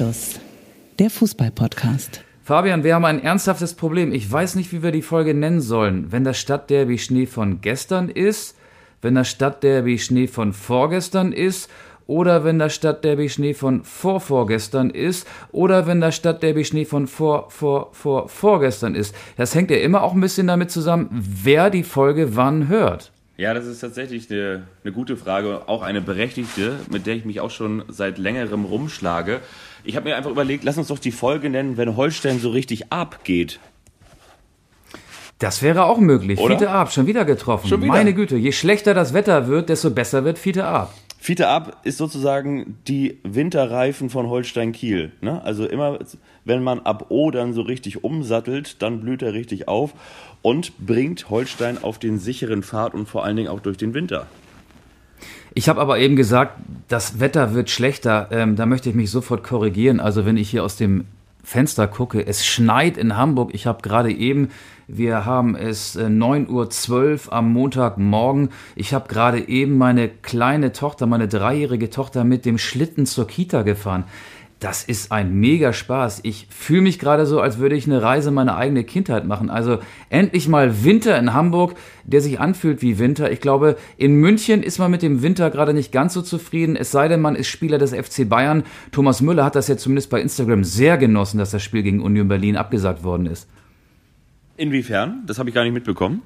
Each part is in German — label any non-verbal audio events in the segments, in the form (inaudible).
Anstoß, der Fußball-Podcast. Fabian, wir haben ein ernsthaftes Problem. Ich weiß nicht, wie wir die Folge nennen sollen. Wenn das Stadtderby Schnee von gestern ist, wenn das Stadtderby Schnee von vorgestern ist oder wenn das Stadtderby Schnee von vorvorgestern ist oder wenn das Stadtderby Schnee von vor, vor, vor, vorgestern ist. Das hängt ja immer auch ein bisschen damit zusammen, wer die Folge wann hört. Ja, das ist tatsächlich eine, eine gute Frage, auch eine berechtigte, mit der ich mich auch schon seit längerem rumschlage. Ich habe mir einfach überlegt, lass uns doch die Folge nennen, wenn Holstein so richtig abgeht. Das wäre auch möglich. Oder? Fiete Ab, schon wieder getroffen. Schon wieder? Meine Güte, je schlechter das Wetter wird, desto besser wird Fiete Ab. Fiete ab ist sozusagen die Winterreifen von Holstein Kiel. Ne? Also immer, wenn man ab O dann so richtig umsattelt, dann blüht er richtig auf und bringt Holstein auf den sicheren Pfad und vor allen Dingen auch durch den Winter. Ich habe aber eben gesagt, das Wetter wird schlechter. Ähm, da möchte ich mich sofort korrigieren. Also wenn ich hier aus dem Fenster gucke, es schneit in Hamburg. Ich habe gerade eben, wir haben es äh, 9.12 Uhr am Montagmorgen. Ich habe gerade eben meine kleine Tochter, meine dreijährige Tochter mit dem Schlitten zur Kita gefahren. Das ist ein mega Spaß. Ich fühle mich gerade so, als würde ich eine Reise meiner eigene Kindheit machen. Also endlich mal Winter in Hamburg, der sich anfühlt wie Winter. Ich glaube, in München ist man mit dem Winter gerade nicht ganz so zufrieden, es sei denn, man ist Spieler des FC Bayern. Thomas Müller hat das ja zumindest bei Instagram sehr genossen, dass das Spiel gegen Union Berlin abgesagt worden ist. Inwiefern? Das habe ich gar nicht mitbekommen.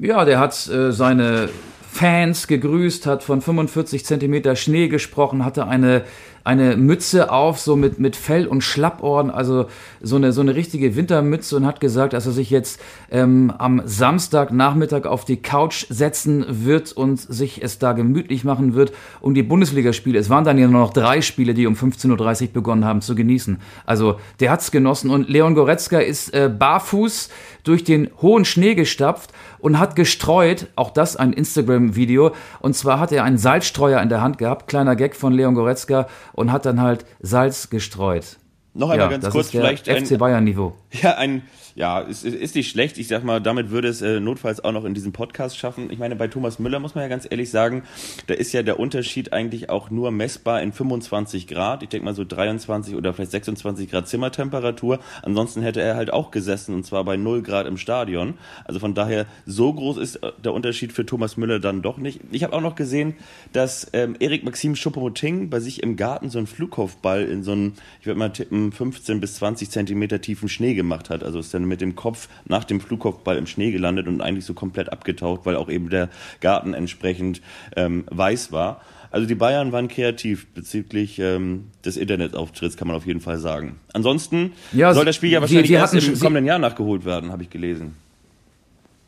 Ja, der hat äh, seine Fans gegrüßt, hat von 45 Zentimeter Schnee gesprochen, hatte eine, eine Mütze auf, so mit, mit Fell und Schlappohren, also so eine, so eine richtige Wintermütze und hat gesagt, dass er sich jetzt ähm, am Samstagnachmittag auf die Couch setzen wird und sich es da gemütlich machen wird, um die Bundesligaspiele, es waren dann ja nur noch drei Spiele, die um 15.30 Uhr begonnen haben zu genießen. Also der hat's genossen und Leon Goretzka ist äh, barfuß durch den hohen Schnee gestapft und hat gestreut, auch das ein Instagram-Video, und zwar hat er einen Salzstreuer in der Hand gehabt, kleiner Gag von Leon Goretzka, und hat dann halt Salz gestreut. Noch einmal Ja, ganz das kurz, vielleicht FC Bayern-Niveau. Ja, ein, ja, ist, ist nicht schlecht. Ich sag mal, damit würde es äh, notfalls auch noch in diesem Podcast schaffen. Ich meine, bei Thomas Müller muss man ja ganz ehrlich sagen, da ist ja der Unterschied eigentlich auch nur messbar in 25 Grad. Ich denke mal so 23 oder vielleicht 26 Grad Zimmertemperatur. Ansonsten hätte er halt auch gesessen und zwar bei 0 Grad im Stadion. Also von daher, so groß ist äh, der Unterschied für Thomas Müller dann doch nicht. Ich habe auch noch gesehen, dass ähm, Erik Maxim Schuppomoting bei sich im Garten so einen Flugkopfball in so einen, ich würde mal tippen, 15 bis 20 Zentimeter tiefen Schnee gemacht hat. Also ist dann mit dem Kopf nach dem Flugkopfball im Schnee gelandet und eigentlich so komplett abgetaucht, weil auch eben der Garten entsprechend ähm, weiß war. Also die Bayern waren kreativ bezüglich ähm, des Internetauftritts, kann man auf jeden Fall sagen. Ansonsten Ja, soll das Spiel ja wahrscheinlich sie erst hatten im kommenden Jahr nachgeholt werden, habe ich gelesen.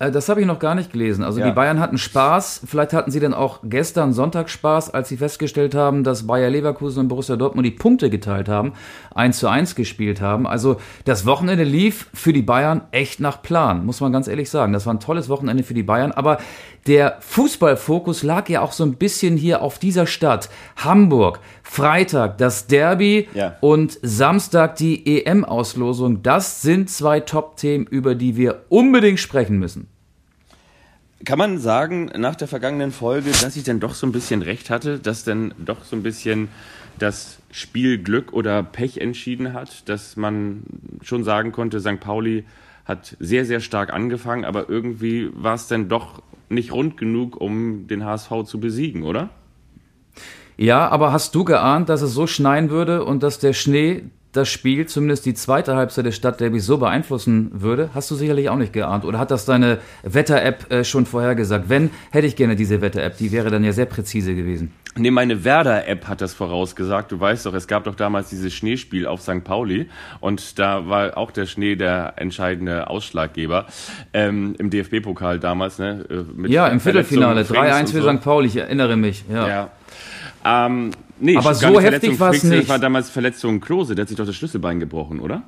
Äh, Das habe ich noch gar nicht gelesen. Also Ja. die Bayern hatten Spaß. Vielleicht hatten sie dann auch gestern Sonntag Spaß, als sie festgestellt haben, dass Bayer Leverkusen und Borussia Dortmund die Punkte geteilt haben, 1 zu 1 gespielt haben. Also das Wochenende lief für die Bayern echt nach Plan, muss man ganz ehrlich sagen. Das war ein tolles Wochenende für die Bayern. Aber der Fußballfokus lag ja auch so ein bisschen hier auf dieser Stadt. Hamburg, Freitag das Derby Ja. und Samstag die EM-Auslosung. Das sind zwei Top-Themen, über die wir unbedingt sprechen müssen. Kann man sagen, nach der vergangenen Folge, dass ich dann doch so ein bisschen recht hatte, dass dann doch so ein bisschen das Spiel Glück oder Pech entschieden hat, dass man schon sagen konnte, St. Pauli hat sehr, sehr stark angefangen, aber irgendwie war es dann doch nicht rund genug, um den HSV zu besiegen, oder? Ja, aber hast du geahnt, dass es so schneien würde und dass der Schnee das Spiel, zumindest die zweite Halbzeit des Stadtderbys, so beeinflussen würde? Hast du sicherlich auch nicht geahnt. Oder hat das deine Wetter-App äh, schon vorhergesagt? Wenn, hätte ich gerne diese Wetter-App. Die wäre dann ja sehr präzise gewesen. Nee, meine Werder-App hat das vorausgesagt. Du weißt doch, es gab doch damals dieses Schneespiel auf St. Pauli und da war auch der Schnee der entscheidende Ausschlaggeber ähm, im DFB-Pokal damals. Ne, äh, Ja, im Viertelfinale. Verletzungen 3-1 für und St. Pauli, ich erinnere mich. Ja. so. Ja. Ähm, nee, Aber so heftig Frings, Das nicht. war damals Verletzung Klose, der hat sich doch das Schlüsselbein gebrochen, oder?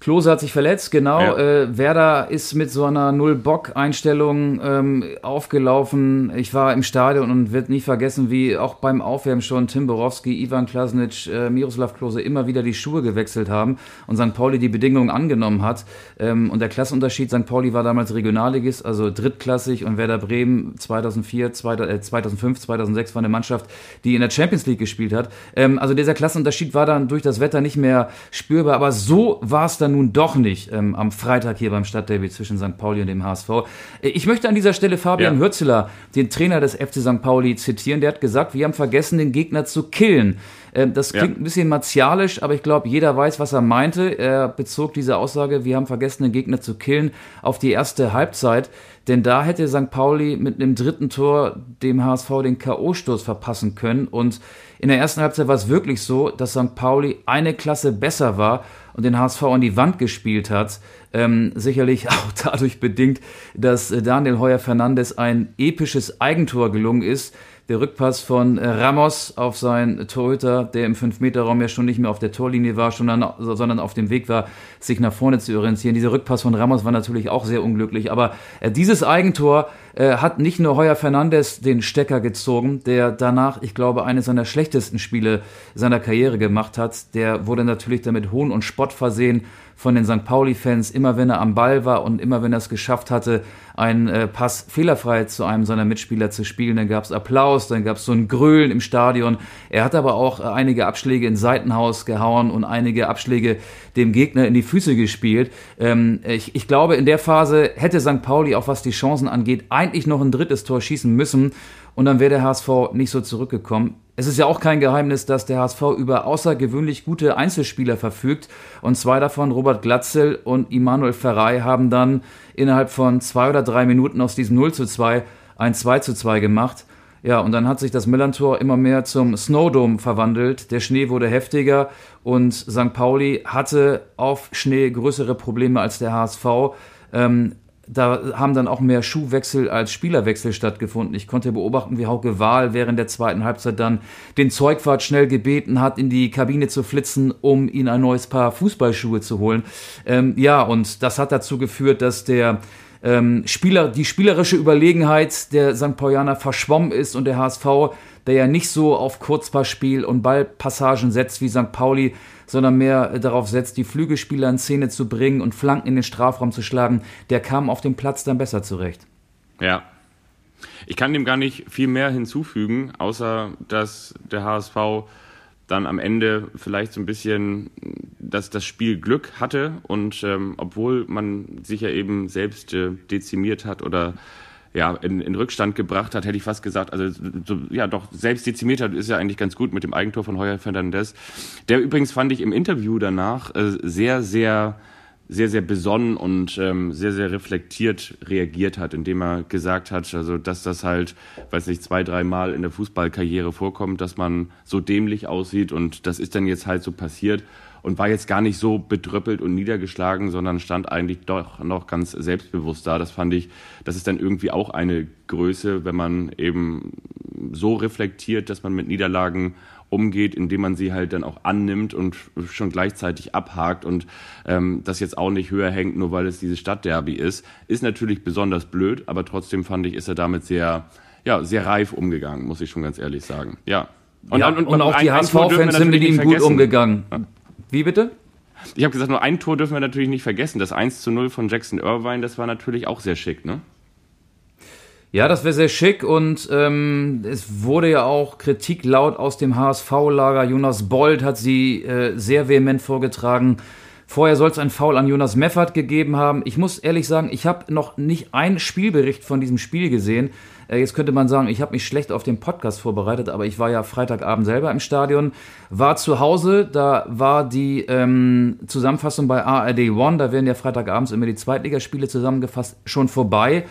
Klose hat sich verletzt, genau. Ja. Äh, Werder ist mit so einer Null-Bock-Einstellung ähm, aufgelaufen. Ich war im Stadion und wird nie vergessen, wie auch beim Aufwärmen schon Tim Borowski, Ivan Klasnic, äh, Miroslav Klose immer wieder die Schuhe gewechselt haben und St. Pauli die Bedingungen angenommen hat. Ähm, und der Klassenunterschied, St. Pauli war damals Regionalligist, also drittklassig und Werder Bremen 2004, 2005, 2006 war eine Mannschaft, die in der Champions League gespielt hat. Ähm, also dieser Klassenunterschied war dann durch das Wetter nicht mehr spürbar, aber so war es dann dann nun doch nicht ähm, am Freitag hier beim Stadtderby zwischen St. Pauli und dem HSV. Äh, ich möchte an dieser Stelle Fabian ja. Hürzeler, den Trainer des FC St. Pauli, zitieren. Der hat gesagt, wir haben vergessen, den Gegner zu killen. Ähm, das klingt ja. ein bisschen martialisch, aber ich glaube, jeder weiß, was er meinte. Er bezog diese Aussage, wir haben vergessen, den Gegner zu killen, auf die erste Halbzeit. Denn da hätte St. Pauli mit einem dritten Tor dem HSV den K.O.-Stoß verpassen können. Und in der ersten Halbzeit war es wirklich so, dass St. Pauli eine Klasse besser war und den HSV an die Wand gespielt hat. Ähm, sicherlich (laughs) auch dadurch bedingt, dass äh, Daniel Heuer Fernandes ein episches Eigentor gelungen ist. Der Rückpass von äh, Ramos auf seinen Torhüter, der im 5-Meter-Raum ja schon nicht mehr auf der Torlinie war, sondern auf dem Weg war, sich nach vorne zu orientieren. Dieser Rückpass von Ramos war natürlich auch sehr unglücklich. Aber äh, dieses Eigentor äh, hat nicht nur Heuer Fernandes den Stecker gezogen, der danach, ich glaube, eines seiner schlechtesten Spiele seiner Karriere gemacht hat. Der wurde natürlich damit Hohn und Spott versehen von den St. Pauli-Fans, immer wenn er am Ball war und immer wenn er es geschafft hatte, einen äh, Pass fehlerfrei zu einem seiner Mitspieler zu spielen, dann gab es Applaus, dann gab es so ein Grölen im Stadion. Er hat aber auch äh, einige Abschläge ins Seitenhaus gehauen und einige Abschläge dem Gegner in die Füße gespielt. Ähm, ich, ich glaube, in der Phase hätte St. Pauli, auch was die Chancen angeht, eigentlich noch ein drittes Tor schießen müssen und dann wäre der HSV nicht so zurückgekommen. Es ist ja auch kein Geheimnis, dass der HSV über außergewöhnlich gute Einzelspieler verfügt. Und zwei davon, Robert Glatzel und Immanuel Ferrei, haben dann innerhalb von zwei oder drei Minuten aus diesem 0 zu 2 ein 2 zu 2 gemacht. Ja, und dann hat sich das Millantor immer mehr zum Snowdome verwandelt. Der Schnee wurde heftiger und St. Pauli hatte auf Schnee größere Probleme als der HSV. Ähm, da haben dann auch mehr Schuhwechsel als Spielerwechsel stattgefunden. Ich konnte beobachten, wie Hauke Wahl während der zweiten Halbzeit dann den Zeugwart schnell gebeten hat, in die Kabine zu flitzen, um ihn ein neues Paar Fußballschuhe zu holen. Ähm, ja, und das hat dazu geführt, dass der ähm, Spieler, die spielerische Überlegenheit der St. Paulianer verschwommen ist und der HSV, der ja nicht so auf Kurzpassspiel und Ballpassagen setzt wie St. Pauli, sondern mehr darauf setzt, die Flügelspieler in Szene zu bringen und Flanken in den Strafraum zu schlagen, der kam auf dem Platz dann besser zurecht. Ja. Ich kann dem gar nicht viel mehr hinzufügen, außer dass der HSV dann am Ende vielleicht so ein bisschen dass das Spiel Glück hatte und ähm, obwohl man sich ja eben selbst äh, dezimiert hat oder ja, in, in Rückstand gebracht hat, hätte ich fast gesagt, also so, ja doch, selbst dezimiert hat, ist ja eigentlich ganz gut mit dem Eigentor von Heuer Fernandez. Der übrigens fand ich im Interview danach äh, sehr, sehr sehr, sehr besonnen und ähm, sehr, sehr reflektiert reagiert hat, indem er gesagt hat, also dass das halt, weiß nicht, zwei, dreimal in der Fußballkarriere vorkommt, dass man so dämlich aussieht und das ist dann jetzt halt so passiert und war jetzt gar nicht so bedröppelt und niedergeschlagen, sondern stand eigentlich doch noch ganz selbstbewusst da. Das fand ich, das ist dann irgendwie auch eine Größe, wenn man eben so reflektiert, dass man mit Niederlagen umgeht, indem man sie halt dann auch annimmt und schon gleichzeitig abhakt und ähm, das jetzt auch nicht höher hängt, nur weil es dieses Stadtderby ist, ist natürlich besonders blöd, aber trotzdem fand ich, ist er damit sehr, ja, sehr reif umgegangen, muss ich schon ganz ehrlich sagen. Ja. Und, ja, und, und, und auch die HSV-Fans sind mit ihm gut umgegangen. Wie bitte? Ich habe gesagt, nur ein Tor dürfen wir natürlich nicht vergessen. Das 1 zu 0 von Jackson Irvine, das war natürlich auch sehr schick, ne? Ja, das wäre sehr schick und ähm, es wurde ja auch Kritik laut aus dem HSV-Lager. Jonas Bold hat sie äh, sehr vehement vorgetragen. Vorher soll es ein Foul an Jonas Meffert gegeben haben. Ich muss ehrlich sagen, ich habe noch nicht einen Spielbericht von diesem Spiel gesehen. Äh, jetzt könnte man sagen, ich habe mich schlecht auf den Podcast vorbereitet, aber ich war ja Freitagabend selber im Stadion, war zu Hause, da war die ähm, Zusammenfassung bei ARD One, da werden ja Freitagabends immer die Zweitligaspiele zusammengefasst, schon vorbei.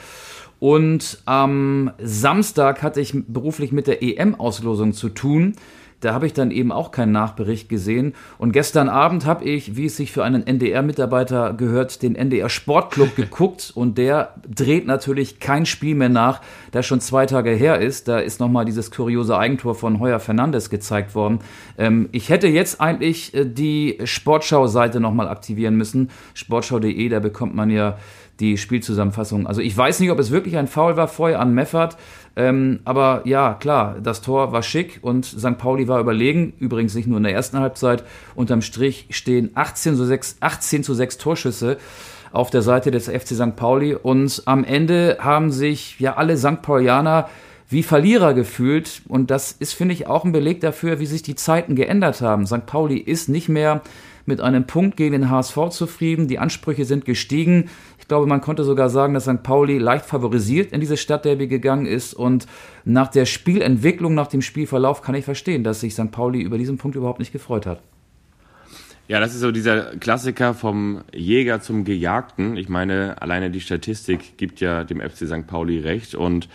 Und am Samstag hatte ich beruflich mit der EM-Auslosung zu tun. da habe ich dann eben auch keinen Nachbericht gesehen. Und gestern Abend habe ich, wie es sich für einen NDR-Mitarbeiter gehört, den NDR Sportclub (laughs) geguckt und der dreht natürlich kein Spiel mehr nach, das schon zwei Tage her ist. Da ist nochmal dieses kuriose Eigentor von Heuer Fernandes gezeigt worden. Ähm, ich hätte jetzt eigentlich äh, die Sportschau-Seite nochmal aktivieren müssen. Sportschau.de, da bekommt man ja die Spielzusammenfassung. Also ich weiß nicht, ob es wirklich ein Foul war vorher an Meffert, ähm, aber ja, klar, das Tor war schick und St. Pauli war überlegen. Übrigens nicht nur in der ersten Halbzeit. Unterm Strich stehen 18 zu 6, 18 zu 6 Torschüsse auf der Seite des FC St. Pauli und am Ende haben sich ja alle St. Paulianer wie Verlierer gefühlt. Und das ist, finde ich, auch ein Beleg dafür, wie sich die Zeiten geändert haben. St. Pauli ist nicht mehr mit einem Punkt gegen den HSV zufrieden. Die Ansprüche sind gestiegen. Ich glaube, man konnte sogar sagen, dass St. Pauli leicht favorisiert in diese Stadtderby gegangen ist. Und nach der Spielentwicklung, nach dem Spielverlauf kann ich verstehen, dass sich St. Pauli über diesen Punkt überhaupt nicht gefreut hat. Ja, das ist so dieser Klassiker vom Jäger zum Gejagten. Ich meine, alleine die Statistik gibt ja dem FC St. Pauli recht und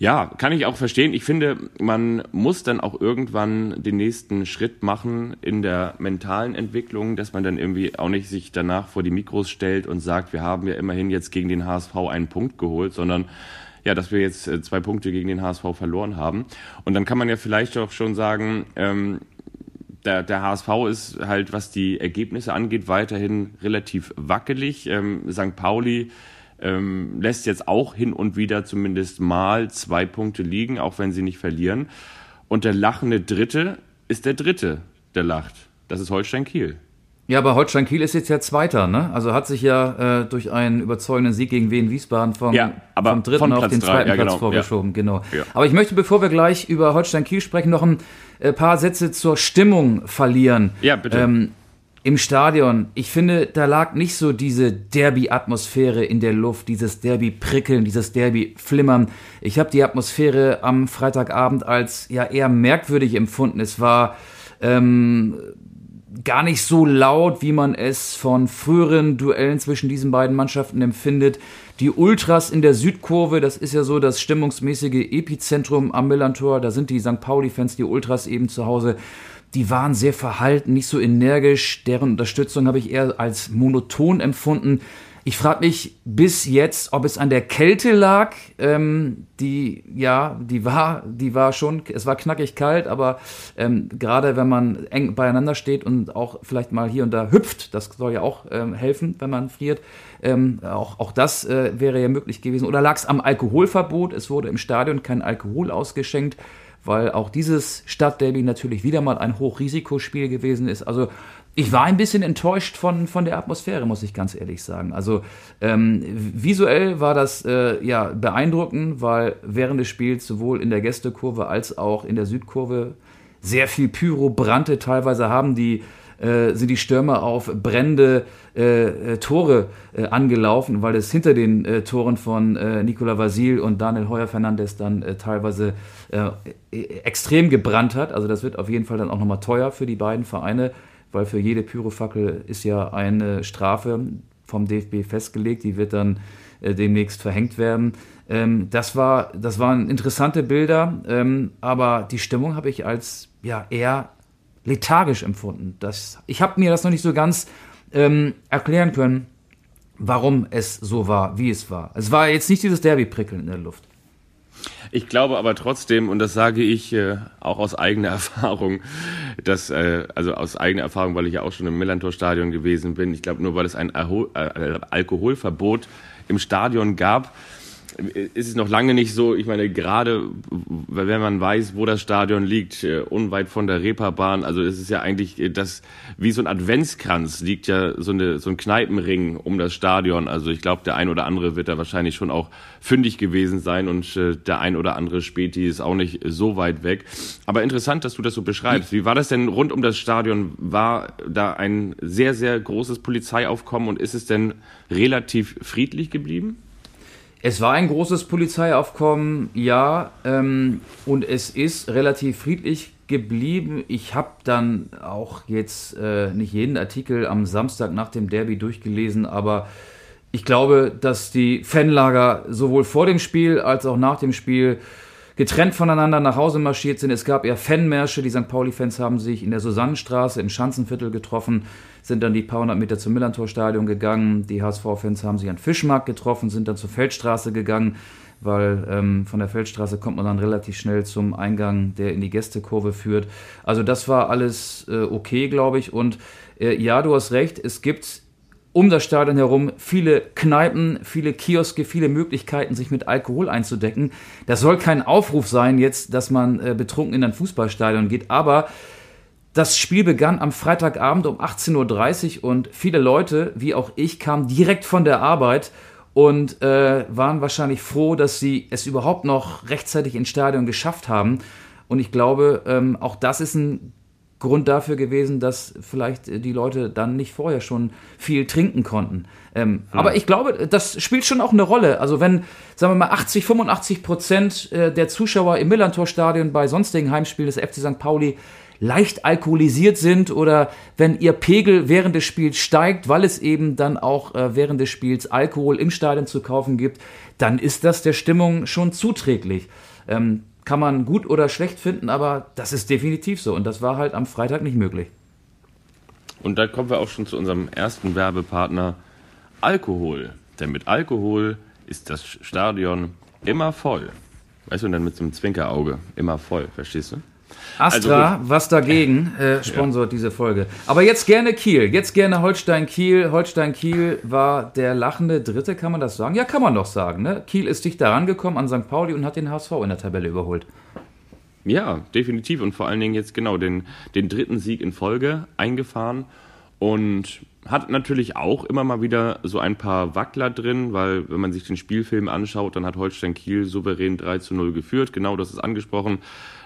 ja, kann ich auch verstehen. Ich finde, man muss dann auch irgendwann den nächsten Schritt machen in der mentalen Entwicklung, dass man dann irgendwie auch nicht sich danach vor die Mikros stellt und sagt, wir haben ja immerhin jetzt gegen den HSV einen Punkt geholt, sondern ja, dass wir jetzt äh, zwei Punkte gegen den HSV verloren haben. Und dann kann man ja vielleicht auch schon sagen, ähm, der, der HSV ist halt, was die Ergebnisse angeht, weiterhin relativ wackelig. Ähm, St. Pauli ähm, lässt jetzt auch hin und wieder zumindest mal zwei Punkte liegen, auch wenn sie nicht verlieren. Und der lachende Dritte ist der Dritte, der lacht. Das ist Holstein Kiel. Ja, aber Holstein Kiel ist jetzt ja Zweiter, ne? Also hat sich ja äh, durch einen überzeugenden Sieg gegen Wien Wiesbaden vom, ja, vom dritten auf den zweiten ja, Platz genau, vorgeschoben, ja. genau. Aber ich möchte, bevor wir gleich über Holstein Kiel sprechen, noch ein äh, paar Sätze zur Stimmung verlieren. Ja, bitte. Ähm, im Stadion, ich finde, da lag nicht so diese Derby-Atmosphäre in der Luft, dieses Derby-Prickeln, dieses Derby-Flimmern. Ich habe die Atmosphäre am Freitagabend als ja eher merkwürdig empfunden. Es war ähm, gar nicht so laut, wie man es von früheren Duellen zwischen diesen beiden Mannschaften empfindet. Die Ultras in der Südkurve, das ist ja so das stimmungsmäßige Epizentrum am Millantor. Da sind die St. Pauli-Fans, die Ultras eben zu Hause die waren sehr verhalten, nicht so energisch. Deren Unterstützung habe ich eher als monoton empfunden. Ich frage mich bis jetzt, ob es an der Kälte lag. Ähm, die, ja, die war, die war schon, es war knackig kalt, aber ähm, gerade wenn man eng beieinander steht und auch vielleicht mal hier und da hüpft, das soll ja auch ähm, helfen, wenn man friert. Ähm, auch, auch das äh, wäre ja möglich gewesen. Oder lag es am Alkoholverbot? Es wurde im Stadion kein Alkohol ausgeschenkt weil auch dieses Stadtderby natürlich wieder mal ein Hochrisikospiel gewesen ist. Also ich war ein bisschen enttäuscht von, von der Atmosphäre, muss ich ganz ehrlich sagen. Also ähm, visuell war das äh, ja beeindruckend, weil während des Spiels sowohl in der Gästekurve als auch in der Südkurve sehr viel Pyro brannte. Teilweise haben die äh, sind die Stürmer auf brennende äh, äh, Tore äh, angelaufen, weil es hinter den äh, Toren von Nicola Vasil und Daniel Heuer Fernandes dann teilweise äh, extrem gebrannt hat. Also das wird auf jeden Fall dann auch nochmal teuer für die beiden Vereine, weil für jede Pyrofackel ist ja eine Strafe vom DFB festgelegt, die wird dann demnächst verhängt werden. Ähm, das, war, das waren interessante Bilder, ähm, aber die Stimmung habe ich als ja, eher lethargisch empfunden. Das, ich habe mir das noch nicht so ganz ähm, erklären können, warum es so war, wie es war. Es war jetzt nicht dieses Derby-Prickeln in der Luft. Ich glaube aber trotzdem, und das sage ich äh, auch aus eigener (laughs) Erfahrung, dass, äh, also aus eigener Erfahrung, weil ich ja auch schon im Millantor-Stadion gewesen bin, ich glaube nur, weil es ein äh, Alkoholverbot im Stadion gab, ist es noch lange nicht so, ich meine, gerade wenn man weiß, wo das Stadion liegt, äh, unweit von der Reeperbahn, also es ist ja eigentlich äh, das, wie so ein Adventskranz liegt ja so, eine, so ein Kneipenring um das Stadion. Also ich glaube, der ein oder andere wird da wahrscheinlich schon auch fündig gewesen sein und äh, der ein oder andere Späti ist auch nicht so weit weg. Aber interessant, dass du das so beschreibst. Wie war das denn rund um das Stadion? War da ein sehr, sehr großes Polizeiaufkommen und ist es denn relativ friedlich geblieben? Es war ein großes Polizeiaufkommen, ja, ähm, und es ist relativ friedlich geblieben. Ich habe dann auch jetzt äh, nicht jeden Artikel am Samstag nach dem Derby durchgelesen, aber ich glaube, dass die Fanlager sowohl vor dem Spiel als auch nach dem Spiel getrennt voneinander nach Hause marschiert sind. Es gab eher Fanmärsche. Die St. Pauli-Fans haben sich in der Susannenstraße im Schanzenviertel getroffen, sind dann die paar hundert Meter zum Millantor-Stadion gegangen. Die HSV-Fans haben sich an Fischmarkt getroffen, sind dann zur Feldstraße gegangen, weil ähm, von der Feldstraße kommt man dann relativ schnell zum Eingang, der in die Gästekurve führt. Also das war alles äh, okay, glaube ich. Und äh, ja, du hast recht, es gibt um das Stadion herum viele Kneipen, viele Kioske, viele Möglichkeiten, sich mit Alkohol einzudecken. Das soll kein Aufruf sein jetzt, dass man äh, betrunken in ein Fußballstadion geht, aber das Spiel begann am Freitagabend um 18.30 Uhr und viele Leute, wie auch ich, kamen direkt von der Arbeit und äh, waren wahrscheinlich froh, dass sie es überhaupt noch rechtzeitig ins Stadion geschafft haben. Und ich glaube, ähm, auch das ist ein Grund dafür gewesen, dass vielleicht die Leute dann nicht vorher schon viel trinken konnten. Ähm, ja. Aber ich glaube, das spielt schon auch eine Rolle. Also wenn, sagen wir mal, 80, 85 Prozent äh, der Zuschauer im Millantor-Stadion bei sonstigen Heimspielen des FC St. Pauli leicht alkoholisiert sind oder wenn ihr Pegel während des Spiels steigt, weil es eben dann auch äh, während des Spiels Alkohol im Stadion zu kaufen gibt, dann ist das der Stimmung schon zuträglich. Ähm, kann man gut oder schlecht finden, aber das ist definitiv so und das war halt am Freitag nicht möglich. Und da kommen wir auch schon zu unserem ersten Werbepartner Alkohol. Denn mit Alkohol ist das Stadion immer voll. Weißt du, und dann mit so einem Zwinkerauge immer voll, verstehst du? Astra, also was dagegen, äh, sponsort ja. diese Folge. Aber jetzt gerne Kiel, jetzt gerne Holstein-Kiel. Holstein-Kiel war der lachende Dritte, kann man das sagen? Ja, kann man doch sagen. Ne? Kiel ist dicht daran gekommen an St. Pauli und hat den HSV in der Tabelle überholt. Ja, definitiv. Und vor allen Dingen jetzt genau den, den dritten Sieg in Folge eingefahren. Und hat natürlich auch immer mal wieder so ein paar Wackler drin, weil wenn man sich den Spielfilm anschaut, dann hat Holstein Kiel souverän 3 zu 0 geführt. Genau das ist angesprochen.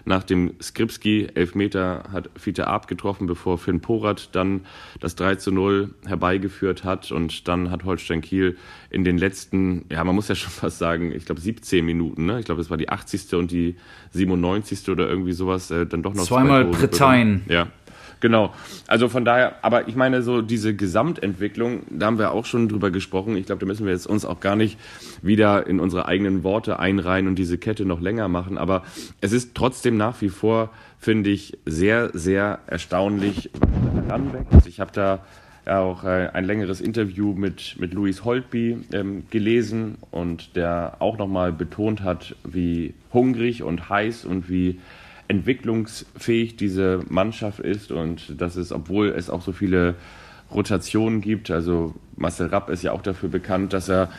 Nach dem Skripski Elfmeter hat Fiete Arp getroffen, bevor Finn Porat dann das 3 zu 0 herbeigeführt hat. Und dann hat Holstein Kiel in den letzten, ja, man muss ja (laughs) schon fast sagen, ich glaube 17 Minuten, ne? Ich glaube, das war die 80. und die 97. oder irgendwie sowas, äh, dann doch noch zweimal Bretein. Ja, Genau. Also von daher, aber ich meine, so diese Gesamtentwicklung, da haben wir auch schon drüber gesprochen. Ich glaube, da müssen wir jetzt uns auch gar nicht wieder in unsere eigenen Worte einreihen und diese Kette noch länger machen. Aber es ist trotzdem nach wie vor, finde ich, sehr, sehr erstaunlich, was da heranwächst. Ich habe da auch äh, ein längeres Interview mit, mit Louis Holtby ähm, gelesen und der auch nochmal betont hat, wie hungrig und heiß und wie entwicklungsfähig diese Mannschaft ist und dass es, obwohl es auch so viele Rotationen gibt, also Marcel Rapp ist ja auch dafür bekannt, dass er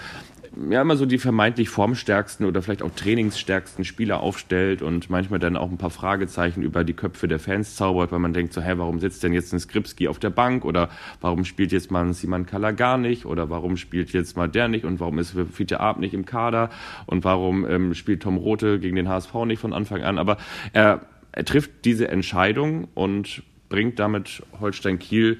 ja immer so die vermeintlich formstärksten oder vielleicht auch trainingsstärksten Spieler aufstellt und manchmal dann auch ein paar Fragezeichen über die Köpfe der Fans zaubert, weil man denkt so, hä, warum sitzt denn jetzt ein Skripski auf der Bank oder warum spielt jetzt mal ein Simon Kalla gar nicht oder warum spielt jetzt mal der nicht und warum ist Fiete Arp nicht im Kader und warum ähm, spielt Tom Rote gegen den HSV nicht von Anfang an, aber er, er trifft diese Entscheidung und bringt damit Holstein Kiel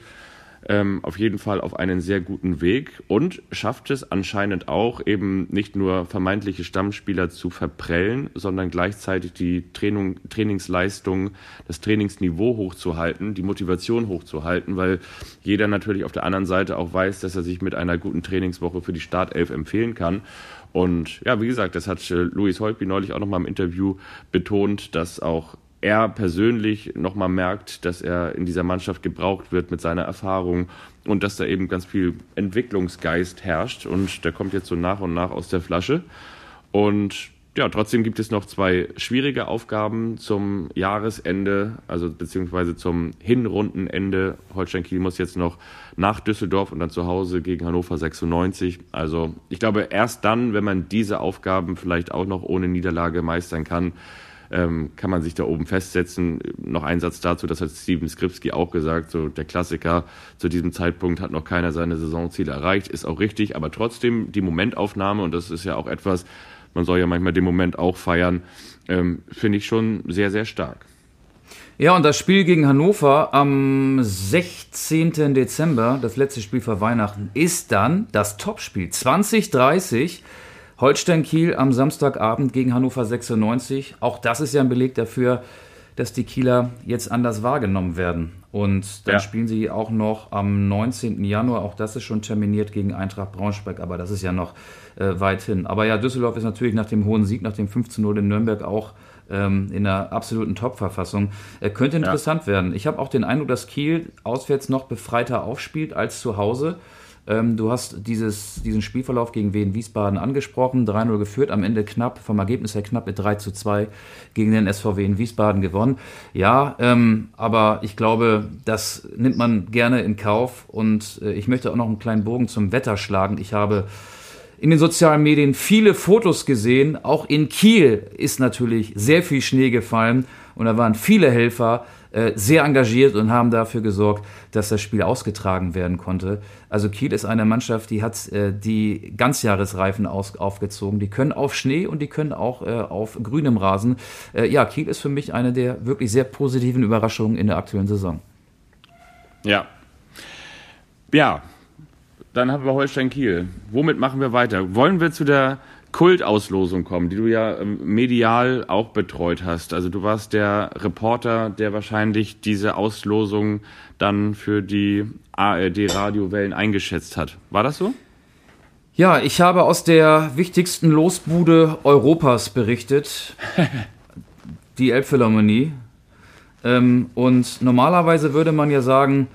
ähm, auf jeden Fall auf einen sehr guten Weg und schafft es anscheinend auch eben nicht nur vermeintliche Stammspieler zu verprellen, sondern gleichzeitig die Training, Trainingsleistung, das Trainingsniveau hochzuhalten, die Motivation hochzuhalten, weil jeder natürlich auf der anderen Seite auch weiß, dass er sich mit einer guten Trainingswoche für die Startelf empfehlen kann. Und ja, wie gesagt, das hat äh, Luis Holtby neulich auch nochmal im Interview betont, dass auch er persönlich nochmal merkt, dass er in dieser Mannschaft gebraucht wird mit seiner Erfahrung und dass da eben ganz viel Entwicklungsgeist herrscht und der kommt jetzt so nach und nach aus der Flasche. Und ja, trotzdem gibt es noch zwei schwierige Aufgaben zum Jahresende, also beziehungsweise zum Hinrundenende. Holstein Kiel muss jetzt noch nach Düsseldorf und dann zu Hause gegen Hannover 96. Also ich glaube, erst dann, wenn man diese Aufgaben vielleicht auch noch ohne Niederlage meistern kann, ähm, kann man sich da oben festsetzen. Noch ein Satz dazu, das hat Steven Skripski auch gesagt, so der Klassiker, zu diesem Zeitpunkt hat noch keiner seine Saisonziele erreicht, ist auch richtig, aber trotzdem die Momentaufnahme, und das ist ja auch etwas, man soll ja manchmal den Moment auch feiern, ähm, finde ich schon sehr, sehr stark. Ja, und das Spiel gegen Hannover am 16. Dezember, das letzte Spiel vor Weihnachten, ist dann das Topspiel 2030 Holstein Kiel am Samstagabend gegen Hannover 96. Auch das ist ja ein Beleg dafür, dass die Kieler jetzt anders wahrgenommen werden. Und dann ja. spielen sie auch noch am 19. Januar, auch das ist schon terminiert gegen Eintracht Braunschweig, aber das ist ja noch äh, weit hin. Aber ja, Düsseldorf ist natürlich nach dem hohen Sieg, nach dem 15-0 in Nürnberg auch ähm, in einer absoluten Top-Verfassung. Äh, könnte interessant ja. werden. Ich habe auch den Eindruck, dass Kiel auswärts noch befreiter aufspielt als zu Hause. Ähm, du hast dieses, diesen Spielverlauf gegen Wien Wiesbaden angesprochen, 3-0 geführt, am Ende knapp, vom Ergebnis her knapp mit 3 zu 2 gegen den SVW in Wiesbaden gewonnen. Ja, ähm, aber ich glaube, das nimmt man gerne in Kauf und äh, ich möchte auch noch einen kleinen Bogen zum Wetter schlagen. Ich habe in den sozialen Medien viele Fotos gesehen. Auch in Kiel ist natürlich sehr viel Schnee gefallen und da waren viele Helfer sehr engagiert und haben dafür gesorgt, dass das Spiel ausgetragen werden konnte. Also Kiel ist eine Mannschaft, die hat äh, die Ganzjahresreifen aus, aufgezogen. Die können auf Schnee und die können auch äh, auf grünem Rasen. Äh, ja, Kiel ist für mich eine der wirklich sehr positiven Überraschungen in der aktuellen Saison. Ja. Ja, dann haben wir Holstein Kiel. Womit machen wir weiter? Wollen wir zu der Kultauslosung kommen, die du ja ähm, medial auch betreut hast? Also du warst der Reporter, der wahrscheinlich diese Auslosung dann für die ARD-Radiowellen eingeschätzt hat. War das so? Ja, ich habe aus der wichtigsten Losbude Europas berichtet. (laughs) die Elbphilharmonie. Ähm, und normalerweise würde man ja sagen,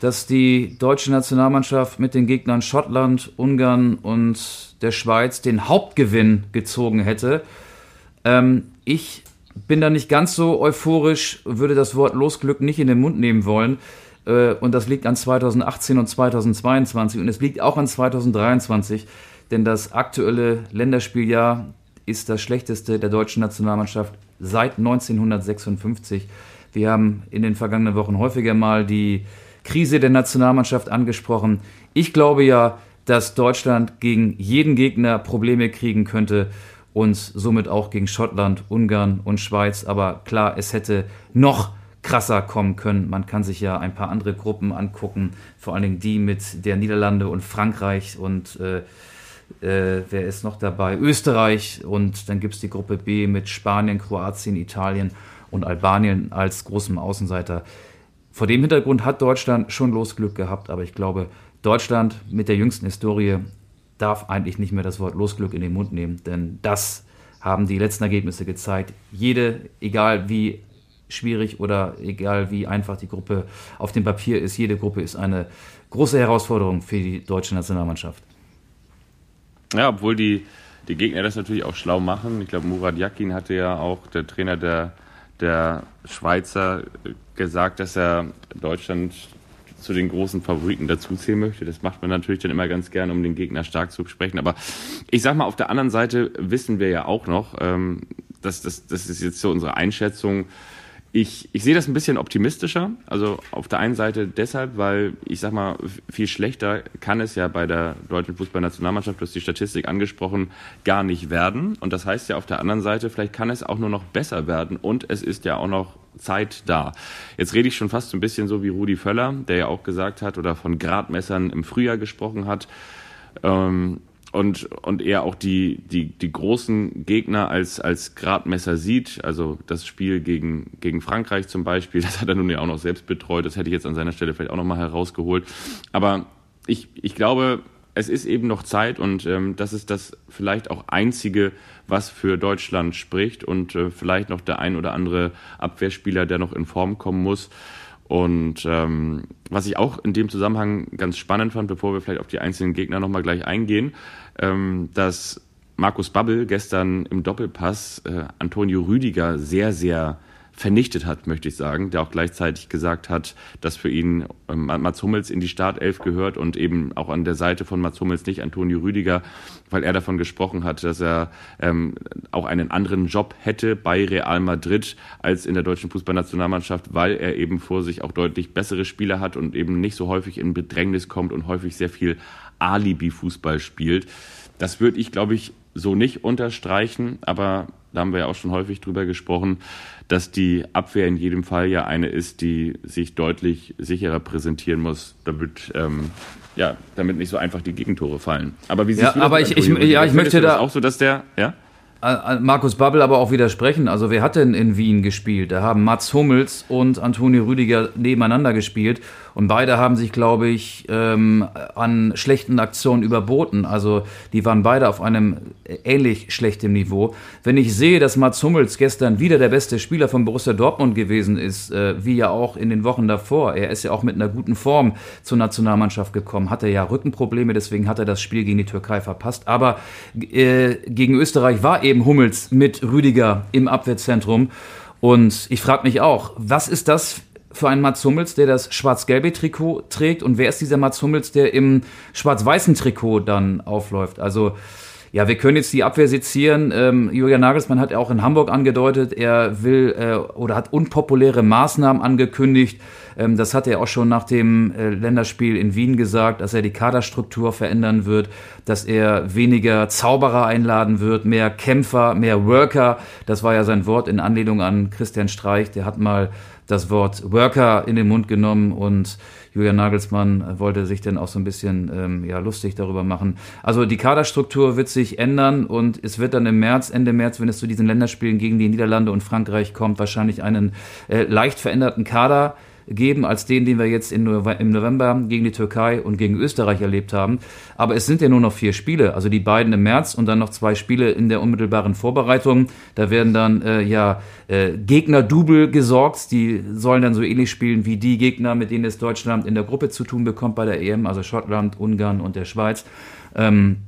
dass die deutsche Nationalmannschaft mit den Gegnern Schottland, Ungarn und der Schweiz den Hauptgewinn gezogen hätte. Ähm, ich bin da nicht ganz so euphorisch, würde das Wort Losglück nicht in den Mund nehmen wollen. Äh, und das liegt an 2018 und 2022 und es liegt auch an 2023, denn das aktuelle Länderspieljahr ist das schlechteste der deutschen Nationalmannschaft seit 1956. Wir haben in den vergangenen Wochen häufiger mal die Krise der Nationalmannschaft angesprochen. Ich glaube ja, dass Deutschland gegen jeden Gegner Probleme kriegen könnte und somit auch gegen Schottland, Ungarn und Schweiz. Aber klar, es hätte noch krasser kommen können. Man kann sich ja ein paar andere Gruppen angucken, vor allen Dingen die mit der Niederlande und Frankreich und äh, äh, wer ist noch dabei? Österreich und dann gibt es die Gruppe B mit Spanien, Kroatien, Italien und Albanien als großem Außenseiter. Vor dem Hintergrund hat Deutschland schon Losglück gehabt, aber ich glaube, Deutschland mit der jüngsten Historie darf eigentlich nicht mehr das Wort Losglück in den Mund nehmen, denn das haben die letzten Ergebnisse gezeigt. Jede, egal wie schwierig oder egal wie einfach die Gruppe auf dem Papier ist, jede Gruppe ist eine große Herausforderung für die deutsche Nationalmannschaft. Ja, obwohl die, die Gegner das natürlich auch schlau machen. Ich glaube, Murat Yakin hatte ja auch, der Trainer der, der Schweizer, gesagt, dass er Deutschland zu den großen Favoriten dazuzählen möchte. Das macht man natürlich dann immer ganz gerne, um den Gegner stark zu besprechen. Aber ich sag mal, auf der anderen Seite wissen wir ja auch noch, ähm, dass das, das ist jetzt so unsere Einschätzung, ich, ich sehe das ein bisschen optimistischer. Also auf der einen Seite deshalb, weil ich sag mal, viel schlechter kann es ja bei der deutschen Fußballnationalmannschaft, du hast die Statistik angesprochen, gar nicht werden. Und das heißt ja auf der anderen Seite, vielleicht kann es auch nur noch besser werden. Und es ist ja auch noch Zeit da. Jetzt rede ich schon fast so ein bisschen so wie Rudi Völler, der ja auch gesagt hat oder von Gradmessern im Frühjahr gesprochen hat. Ähm, und, und er auch die, die, die großen Gegner als, als Gradmesser sieht. Also das Spiel gegen, gegen Frankreich zum Beispiel, (laughs) das hat er nun ja auch noch selbst betreut. Das hätte ich jetzt an seiner Stelle vielleicht auch nochmal herausgeholt. Aber ich, ich glaube, es ist eben noch Zeit und ähm, das ist das vielleicht auch einzige, was für Deutschland spricht und äh, vielleicht noch der ein oder andere Abwehrspieler, der noch in Form kommen muss. Und ähm, was ich auch in dem Zusammenhang ganz spannend fand, bevor wir vielleicht auf die einzelnen Gegner nochmal gleich eingehen, ähm, dass Markus Babbel gestern im Doppelpass äh, Antonio Rüdiger sehr, sehr vernichtet hat, möchte ich sagen, der auch gleichzeitig gesagt hat, dass für ihn ähm, Mats Hummels in die Startelf gehört und eben auch an der Seite von Mats Hummels nicht Antonio Rüdiger, weil er davon gesprochen hat, dass er ähm, auch einen anderen Job hätte bei Real Madrid als in der deutschen Fußballnationalmannschaft, weil er eben vor sich auch deutlich bessere Spieler hat und eben nicht so häufig in Bedrängnis kommt und häufig sehr viel Alibi-Fußball spielt. Das würde ich, glaube ich, so nicht unterstreichen, aber da haben wir ja auch schon häufig drüber gesprochen, dass die Abwehr in jedem Fall ja eine ist, die sich deutlich sicherer präsentieren muss, damit, ähm, ja, damit nicht so einfach die Gegentore fallen. Aber wie siehst ja, du das? Aber ich, ich, ja, ich möchte da auch so, dass der, ja? Markus Babbel aber auch widersprechen. Also wer hat denn in Wien gespielt? Da haben Mats Hummels und Antonio Rüdiger nebeneinander gespielt und beide haben sich, glaube ich, ähm, an schlechten Aktionen überboten. Also die waren beide auf einem ähnlich schlechten Niveau. Wenn ich sehe, dass Mats Hummels gestern wieder der beste Spieler von Borussia Dortmund gewesen ist, äh, wie ja auch in den Wochen davor, er ist ja auch mit einer guten Form zur Nationalmannschaft gekommen, hatte ja Rückenprobleme, deswegen hat er das Spiel gegen die Türkei verpasst. Aber äh, gegen Österreich war eben Hummels mit Rüdiger im Abwehrzentrum. Und ich frage mich auch, was ist das für einen Mats Hummels, der das schwarz-gelbe Trikot trägt? Und wer ist dieser Mats Hummels, der im schwarz-weißen Trikot dann aufläuft? Also, ja, wir können jetzt die Abwehr sezieren. Ähm, Julian Nagelsmann hat auch in Hamburg angedeutet, er will äh, oder hat unpopuläre Maßnahmen angekündigt. Ähm, das hat er auch schon nach dem äh, Länderspiel in Wien gesagt, dass er die Kaderstruktur verändern wird, dass er weniger Zauberer einladen wird, mehr Kämpfer, mehr Worker. Das war ja sein Wort in Anlehnung an Christian Streich. Der hat mal das Wort Worker in den Mund genommen und Julian Nagelsmann wollte sich dann auch so ein bisschen ähm, ja, lustig darüber machen. Also die Kaderstruktur wird sich ändern und es wird dann im März, Ende März, wenn es zu diesen Länderspielen gegen die Niederlande und Frankreich kommt, wahrscheinlich einen äh, leicht veränderten Kader geben als den, den wir jetzt im November gegen die Türkei und gegen Österreich erlebt haben. Aber es sind ja nur noch vier Spiele, also die beiden im März und dann noch zwei Spiele in der unmittelbaren Vorbereitung. Da werden dann äh, ja äh, Gegner-Double gesorgt. Die sollen dann so ähnlich spielen wie die Gegner, mit denen es Deutschland in der Gruppe zu tun bekommt bei der EM, also Schottland, Ungarn und der Schweiz. Ähm,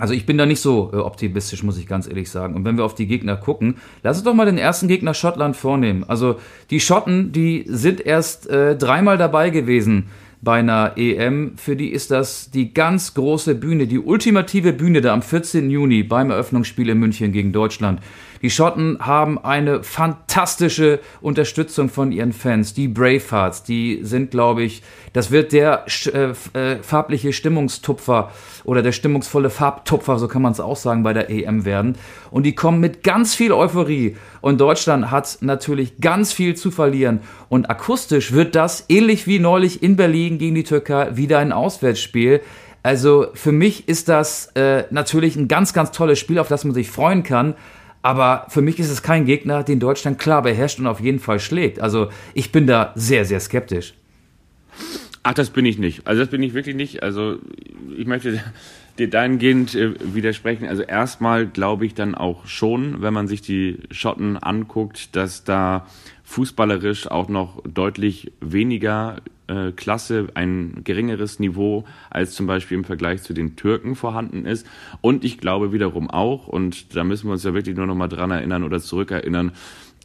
also ich bin da nicht so äh, optimistisch, muss ich ganz ehrlich sagen. Und wenn wir auf die Gegner gucken, lass uns doch mal den ersten Gegner Schottland vornehmen. Also die Schotten, die sind erst äh, dreimal dabei gewesen bei einer EM. Für die ist das die ganz große Bühne, die ultimative Bühne da am 14. Juni beim Eröffnungsspiel in München gegen Deutschland. Die Schotten haben eine fantastische Unterstützung von ihren Fans. Die Bravehearts, die sind, glaube ich, das wird der äh, äh, farbliche Stimmungstupfer oder der stimmungsvolle Farbtupfer, so kann man es auch sagen, bei der EM werden. Und die kommen mit ganz viel Euphorie. Und Deutschland hat natürlich ganz viel zu verlieren. Und akustisch wird das, ähnlich wie neulich in Berlin gegen die Türkei, wieder ein Auswärtsspiel. Also für mich ist das äh, natürlich ein ganz, ganz tolles Spiel, auf das man sich freuen kann. Aber für mich ist es kein Gegner, den Deutschland klar beherrscht und auf jeden Fall schlägt. Also ich bin da sehr, sehr skeptisch. Ach, das bin ich nicht. Also das bin ich wirklich nicht. Also ich möchte dir dahingehend äh, widersprechen. Also erstmal glaube ich dann auch schon, wenn man sich die Schotten anguckt, dass da fußballerisch auch noch deutlich weniger äh, Klasse, ein geringeres Niveau als zum Beispiel im Vergleich zu den Türken vorhanden ist. Und ich glaube wiederum auch, und da müssen wir uns ja wirklich nur noch mal dran erinnern oder zurückerinnern,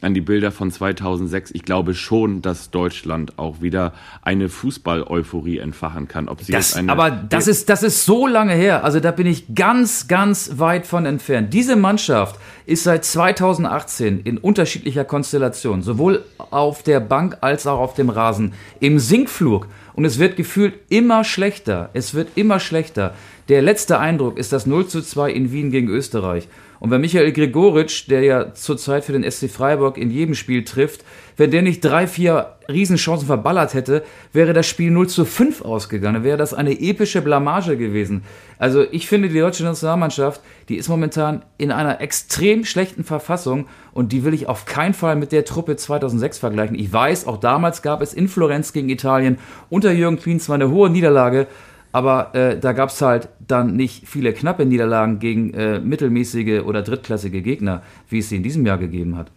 an die Bilder von 2006. Ich glaube schon, dass Deutschland auch wieder eine Fußball-Euphorie entfachen kann. Ob sie das, eine, aber das ist, das ist so lange her. Also da bin ich ganz, ganz weit von entfernt. Diese Mannschaft ist seit 2018 in unterschiedlicher Konstellation, sowohl auf der Bank als auch auf dem Rasen, im Sinkflug. Und es wird gefühlt immer schlechter. Es wird immer schlechter. Der letzte Eindruck ist das 0 zu 2 in Wien gegen Österreich. Und wenn Michael Gregoritsch, der ja zurzeit für den SC Freiburg in jedem Spiel trifft, wenn der nicht drei, vier Riesenchancen verballert hätte, wäre das Spiel 0 zu 5 ausgegangen. Wäre das eine epische Blamage gewesen. Also ich finde, die deutsche Nationalmannschaft, die ist momentan in einer extrem schlechten Verfassung und die will ich auf keinen Fall mit der Truppe 2006 vergleichen. Ich weiß, auch damals gab es in Florenz gegen Italien unter Jürgen Klinsmann eine hohe Niederlage, aber äh, da gab es halt dann nicht viele knappe Niederlagen gegen äh, mittelmäßige oder drittklassige Gegner, wie es sie in diesem Jahr gegeben hat.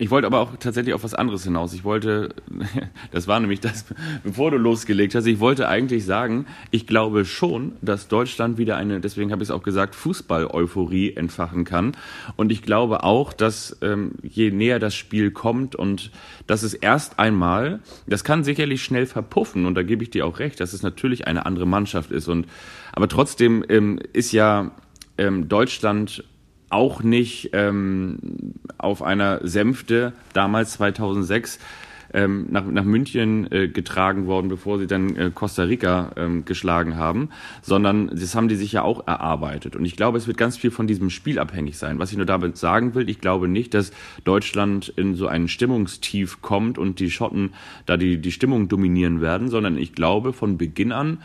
Ich wollte aber auch tatsächlich auf was anderes hinaus. Ich wollte, (laughs) das war nämlich das, bevor du losgelegt hast, ich wollte eigentlich sagen, ich glaube schon, dass Deutschland wieder eine, deswegen habe ich es auch gesagt, Fußball-Euphorie entfachen kann. Und ich glaube auch, dass ähm, je näher das Spiel kommt und dass es erst einmal, das kann sicherlich schnell verpuffen und da gebe ich dir auch recht, dass es natürlich eine andere Mannschaft ist. Und aber trotzdem ähm, ist ja ähm, Deutschland auch nicht ähm, auf einer Sänfte damals 2006 ähm, nach, nach München äh, getragen worden, bevor sie dann äh, Costa Rica ähm, geschlagen haben, sondern das haben die sich ja auch erarbeitet. Und ich glaube, es wird ganz viel von diesem Spiel abhängig sein. Was ich nur damit sagen will, ich glaube nicht, dass Deutschland in so einen Stimmungstief kommt und die Schotten da die, die Stimmung dominieren werden, sondern ich glaube von Beginn an,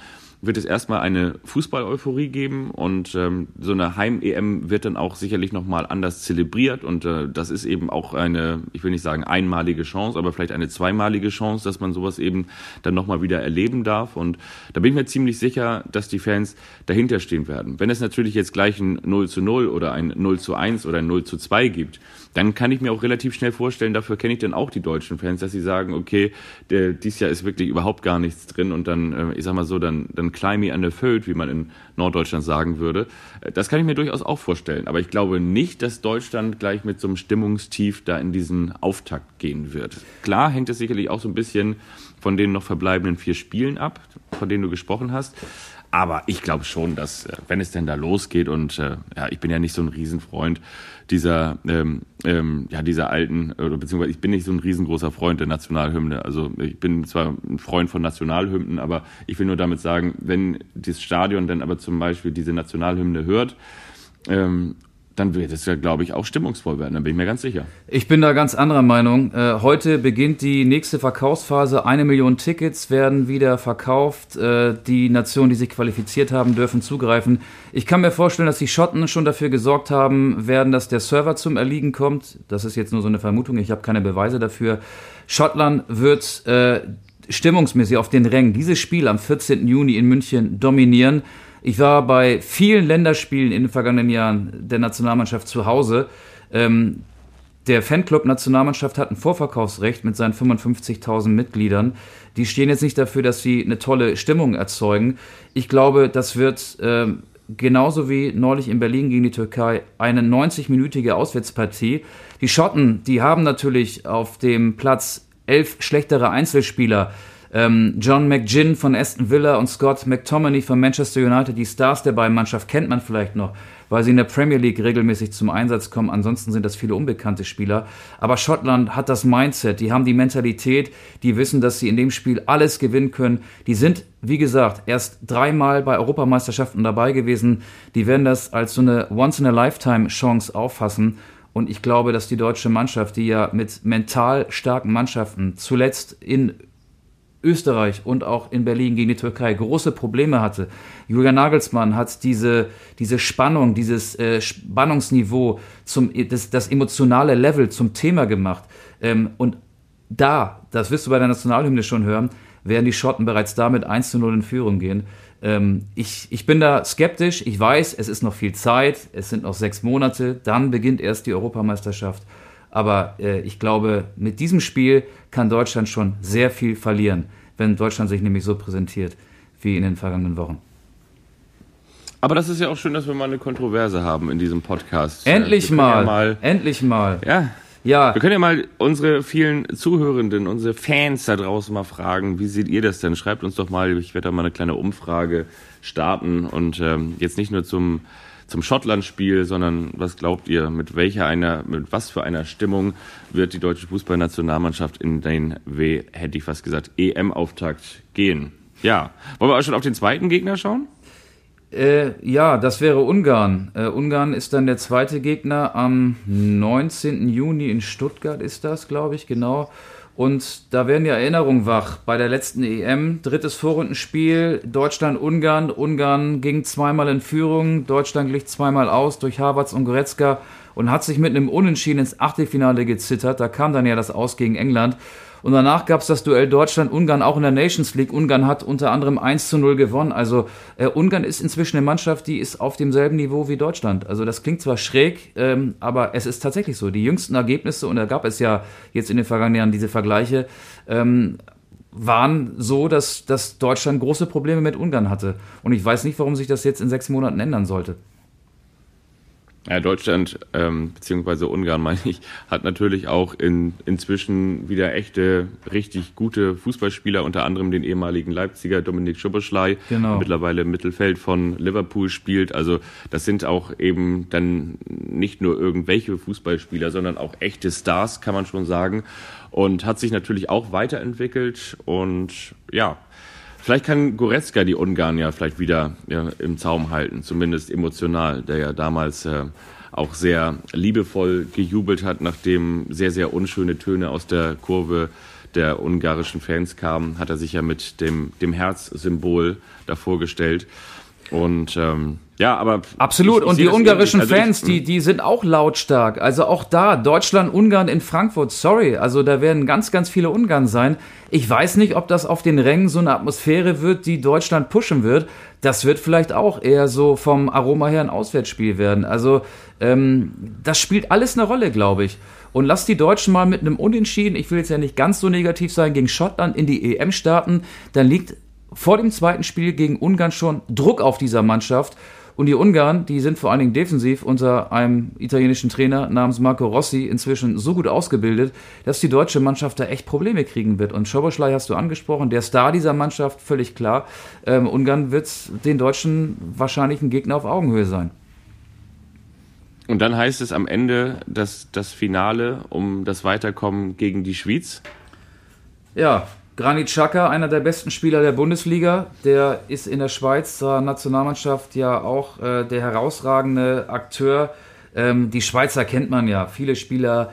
wird es erstmal eine Fußball-Euphorie geben und ähm, so eine Heim-EM wird dann auch sicherlich nochmal anders zelebriert und äh, das ist eben auch eine, ich will nicht sagen einmalige Chance, aber vielleicht eine zweimalige Chance, dass man sowas eben dann nochmal wieder erleben darf und da bin ich mir ziemlich sicher, dass die Fans dahinter stehen werden. Wenn es natürlich jetzt gleich ein 0 zu 0 oder ein 0 zu 1 oder ein 0 zu 2 gibt, dann kann ich mir auch relativ schnell vorstellen, dafür kenne ich dann auch die deutschen Fans, dass sie sagen, okay, der, dies Jahr ist wirklich überhaupt gar nichts drin und dann, äh, ich sag mal so, dann, dann climb an Feld, wie man in Norddeutschland sagen würde. Äh, das kann ich mir durchaus auch vorstellen. Aber ich glaube nicht, dass Deutschland gleich mit so einem Stimmungstief da in diesen Auftakt gehen wird. Klar hängt es sicherlich auch so ein bisschen von den noch verbleibenden vier Spielen ab, von denen du gesprochen hast. Aber ich glaube schon, dass, äh, wenn es denn da losgeht und äh, ja, ich bin ja nicht so ein Riesenfreund dieser, ähm, ähm, ja, dieser alten, oder beziehungsweise ich bin nicht so ein riesengroßer Freund der Nationalhymne. Also ich bin zwar ein Freund von Nationalhymnen, aber ich will nur damit sagen, wenn das Stadion dann aber zum Beispiel diese Nationalhymne hört, ähm, dann wird es ja, glaube ich, auch stimmungsvoll werden. Da bin ich mir ganz sicher. Ich bin da ganz anderer Meinung. Äh, heute beginnt die nächste Verkaufsphase. Eine Million Tickets werden wieder verkauft. Äh, die Nationen, die sich qualifiziert haben, dürfen zugreifen. Ich kann mir vorstellen, dass die Schotten schon dafür gesorgt haben werden, dass der Server zum Erliegen kommt. Das ist jetzt nur so eine Vermutung. Ich habe keine Beweise dafür. Schottland wird äh, stimmungsmäßig auf den Rängen dieses Spiel am 14. Juni in München dominieren. Ich war bei vielen Länderspielen in den vergangenen Jahren der Nationalmannschaft zu Hause. Ähm, der Fanclub Nationalmannschaft hat ein Vorverkaufsrecht mit seinen 55.000 Mitgliedern. Die stehen jetzt nicht dafür, dass sie eine tolle Stimmung erzeugen. Ich glaube, das wird äh, genauso wie neulich in Berlin gegen die Türkei eine 90-minütige Auswärtspartie. Die Schotten, die haben natürlich auf dem Platz elf schlechtere Einzelspieler. Ähm, John McGinn von Aston Villa und Scott McTominay von Manchester United, die Stars der beiden Mannschaft, kennt man vielleicht noch, weil sie in der Premier League regelmäßig zum Einsatz kommen. Ansonsten sind das viele unbekannte Spieler. Aber Schottland hat das Mindset, die haben die Mentalität, die wissen, dass sie in dem Spiel alles gewinnen können. Die sind, wie gesagt, erst dreimal bei Europameisterschaften dabei gewesen. Die werden das als so eine Once-in-a-Lifetime-Chance auffassen. Und ich glaube, dass die deutsche Mannschaft, die ja mit mental starken Mannschaften zuletzt in Österreich und auch in Berlin gegen die Türkei große Probleme hatte. Julian Nagelsmann hat diese, diese Spannung, dieses äh, Spannungsniveau, zum, das, das emotionale Level zum Thema gemacht. Ähm, und da, das wirst du bei der Nationalhymne schon hören, werden die Schotten bereits damit 1 zu 0 in Führung gehen. Ähm, ich, ich bin da skeptisch. Ich weiß, es ist noch viel Zeit. Es sind noch sechs Monate. Dann beginnt erst die Europameisterschaft. Aber äh, ich glaube, mit diesem Spiel kann Deutschland schon sehr viel verlieren, wenn Deutschland sich nämlich so präsentiert wie in den vergangenen Wochen. Aber das ist ja auch schön, dass wir mal eine Kontroverse haben in diesem Podcast. Endlich mal, ja mal, Endlich mal. Ja. Ja. Wir können ja mal unsere vielen Zuhörenden, unsere Fans da draußen mal fragen, wie seht ihr das denn? Schreibt uns doch mal, ich werde da mal eine kleine Umfrage starten und ähm, jetzt nicht nur zum zum Schottland-Spiel, sondern was glaubt ihr, mit welcher einer, mit was für einer Stimmung wird die deutsche Fußballnationalmannschaft in den W, hätte ich fast gesagt, EM-Auftakt gehen? Ja. Wollen wir auch schon auf den zweiten Gegner schauen? Äh, ja, das wäre Ungarn. Äh, Ungarn ist dann der zweite Gegner am 19. Juni in Stuttgart, ist das, glaube ich, genau. Und da werden ja Erinnerungen wach. Bei der letzten EM, drittes Vorrundenspiel, Deutschland-Ungarn. Ungarn ging zweimal in Führung, Deutschland glich zweimal aus durch Havertz und Goretzka und hat sich mit einem Unentschieden ins Achtelfinale gezittert. Da kam dann ja das Aus gegen England. Und danach gab es das Duell Deutschland-Ungarn auch in der Nations League. Ungarn hat unter anderem 1 zu 0 gewonnen. Also äh, Ungarn ist inzwischen eine Mannschaft, die ist auf demselben Niveau wie Deutschland. Also das klingt zwar schräg, ähm, aber es ist tatsächlich so. Die jüngsten Ergebnisse, und da gab es ja jetzt in den vergangenen Jahren diese Vergleiche, ähm, waren so, dass, dass Deutschland große Probleme mit Ungarn hatte. Und ich weiß nicht, warum sich das jetzt in sechs Monaten ändern sollte. Ja, Deutschland, ähm, beziehungsweise Ungarn, (laughs) meine ich, hat natürlich auch in, inzwischen wieder echte, richtig gute Fußballspieler, unter anderem den ehemaligen Leipziger Dominik Schuberschlei, genau. mittlerweile im Mittelfeld von Liverpool spielt. Also das sind auch eben dann nicht nur irgendwelche Fußballspieler, sondern auch echte Stars, kann man schon sagen. Und hat sich natürlich auch weiterentwickelt und ja, Vielleicht kann Goretzka die Ungarn ja vielleicht wieder ja, im Zaum halten, zumindest emotional, der ja damals äh, auch sehr liebevoll gejubelt hat, nachdem sehr, sehr unschöne Töne aus der Kurve der ungarischen Fans kam, hat er sich ja mit dem, dem Herzsymbol davor gestellt. Und ähm, ja, aber. Absolut. Ich, ich und die ungarischen also Fans, ich, die, die sind auch lautstark. Also auch da, Deutschland, Ungarn in Frankfurt, sorry. Also da werden ganz, ganz viele Ungarn sein. Ich weiß nicht, ob das auf den Rängen so eine Atmosphäre wird, die Deutschland pushen wird. Das wird vielleicht auch eher so vom Aroma her ein Auswärtsspiel werden. Also ähm, das spielt alles eine Rolle, glaube ich. Und lass die Deutschen mal mit einem Unentschieden, ich will jetzt ja nicht ganz so negativ sein, gegen Schottland in die EM starten. Dann liegt vor dem zweiten Spiel gegen Ungarn schon Druck auf dieser Mannschaft. Und die Ungarn, die sind vor allen Dingen defensiv unter einem italienischen Trainer namens Marco Rossi inzwischen so gut ausgebildet, dass die deutsche Mannschaft da echt Probleme kriegen wird. Und Schoboschlei hast du angesprochen, der Star dieser Mannschaft, völlig klar. Ähm, Ungarn wird den Deutschen wahrscheinlich ein Gegner auf Augenhöhe sein. Und dann heißt es am Ende, dass das Finale um das Weiterkommen gegen die Schweiz. Ja, Granit Xhaka, einer der besten Spieler der Bundesliga, der ist in der Schweizer Nationalmannschaft ja auch äh, der herausragende Akteur. Ähm, die Schweizer kennt man ja. Viele Spieler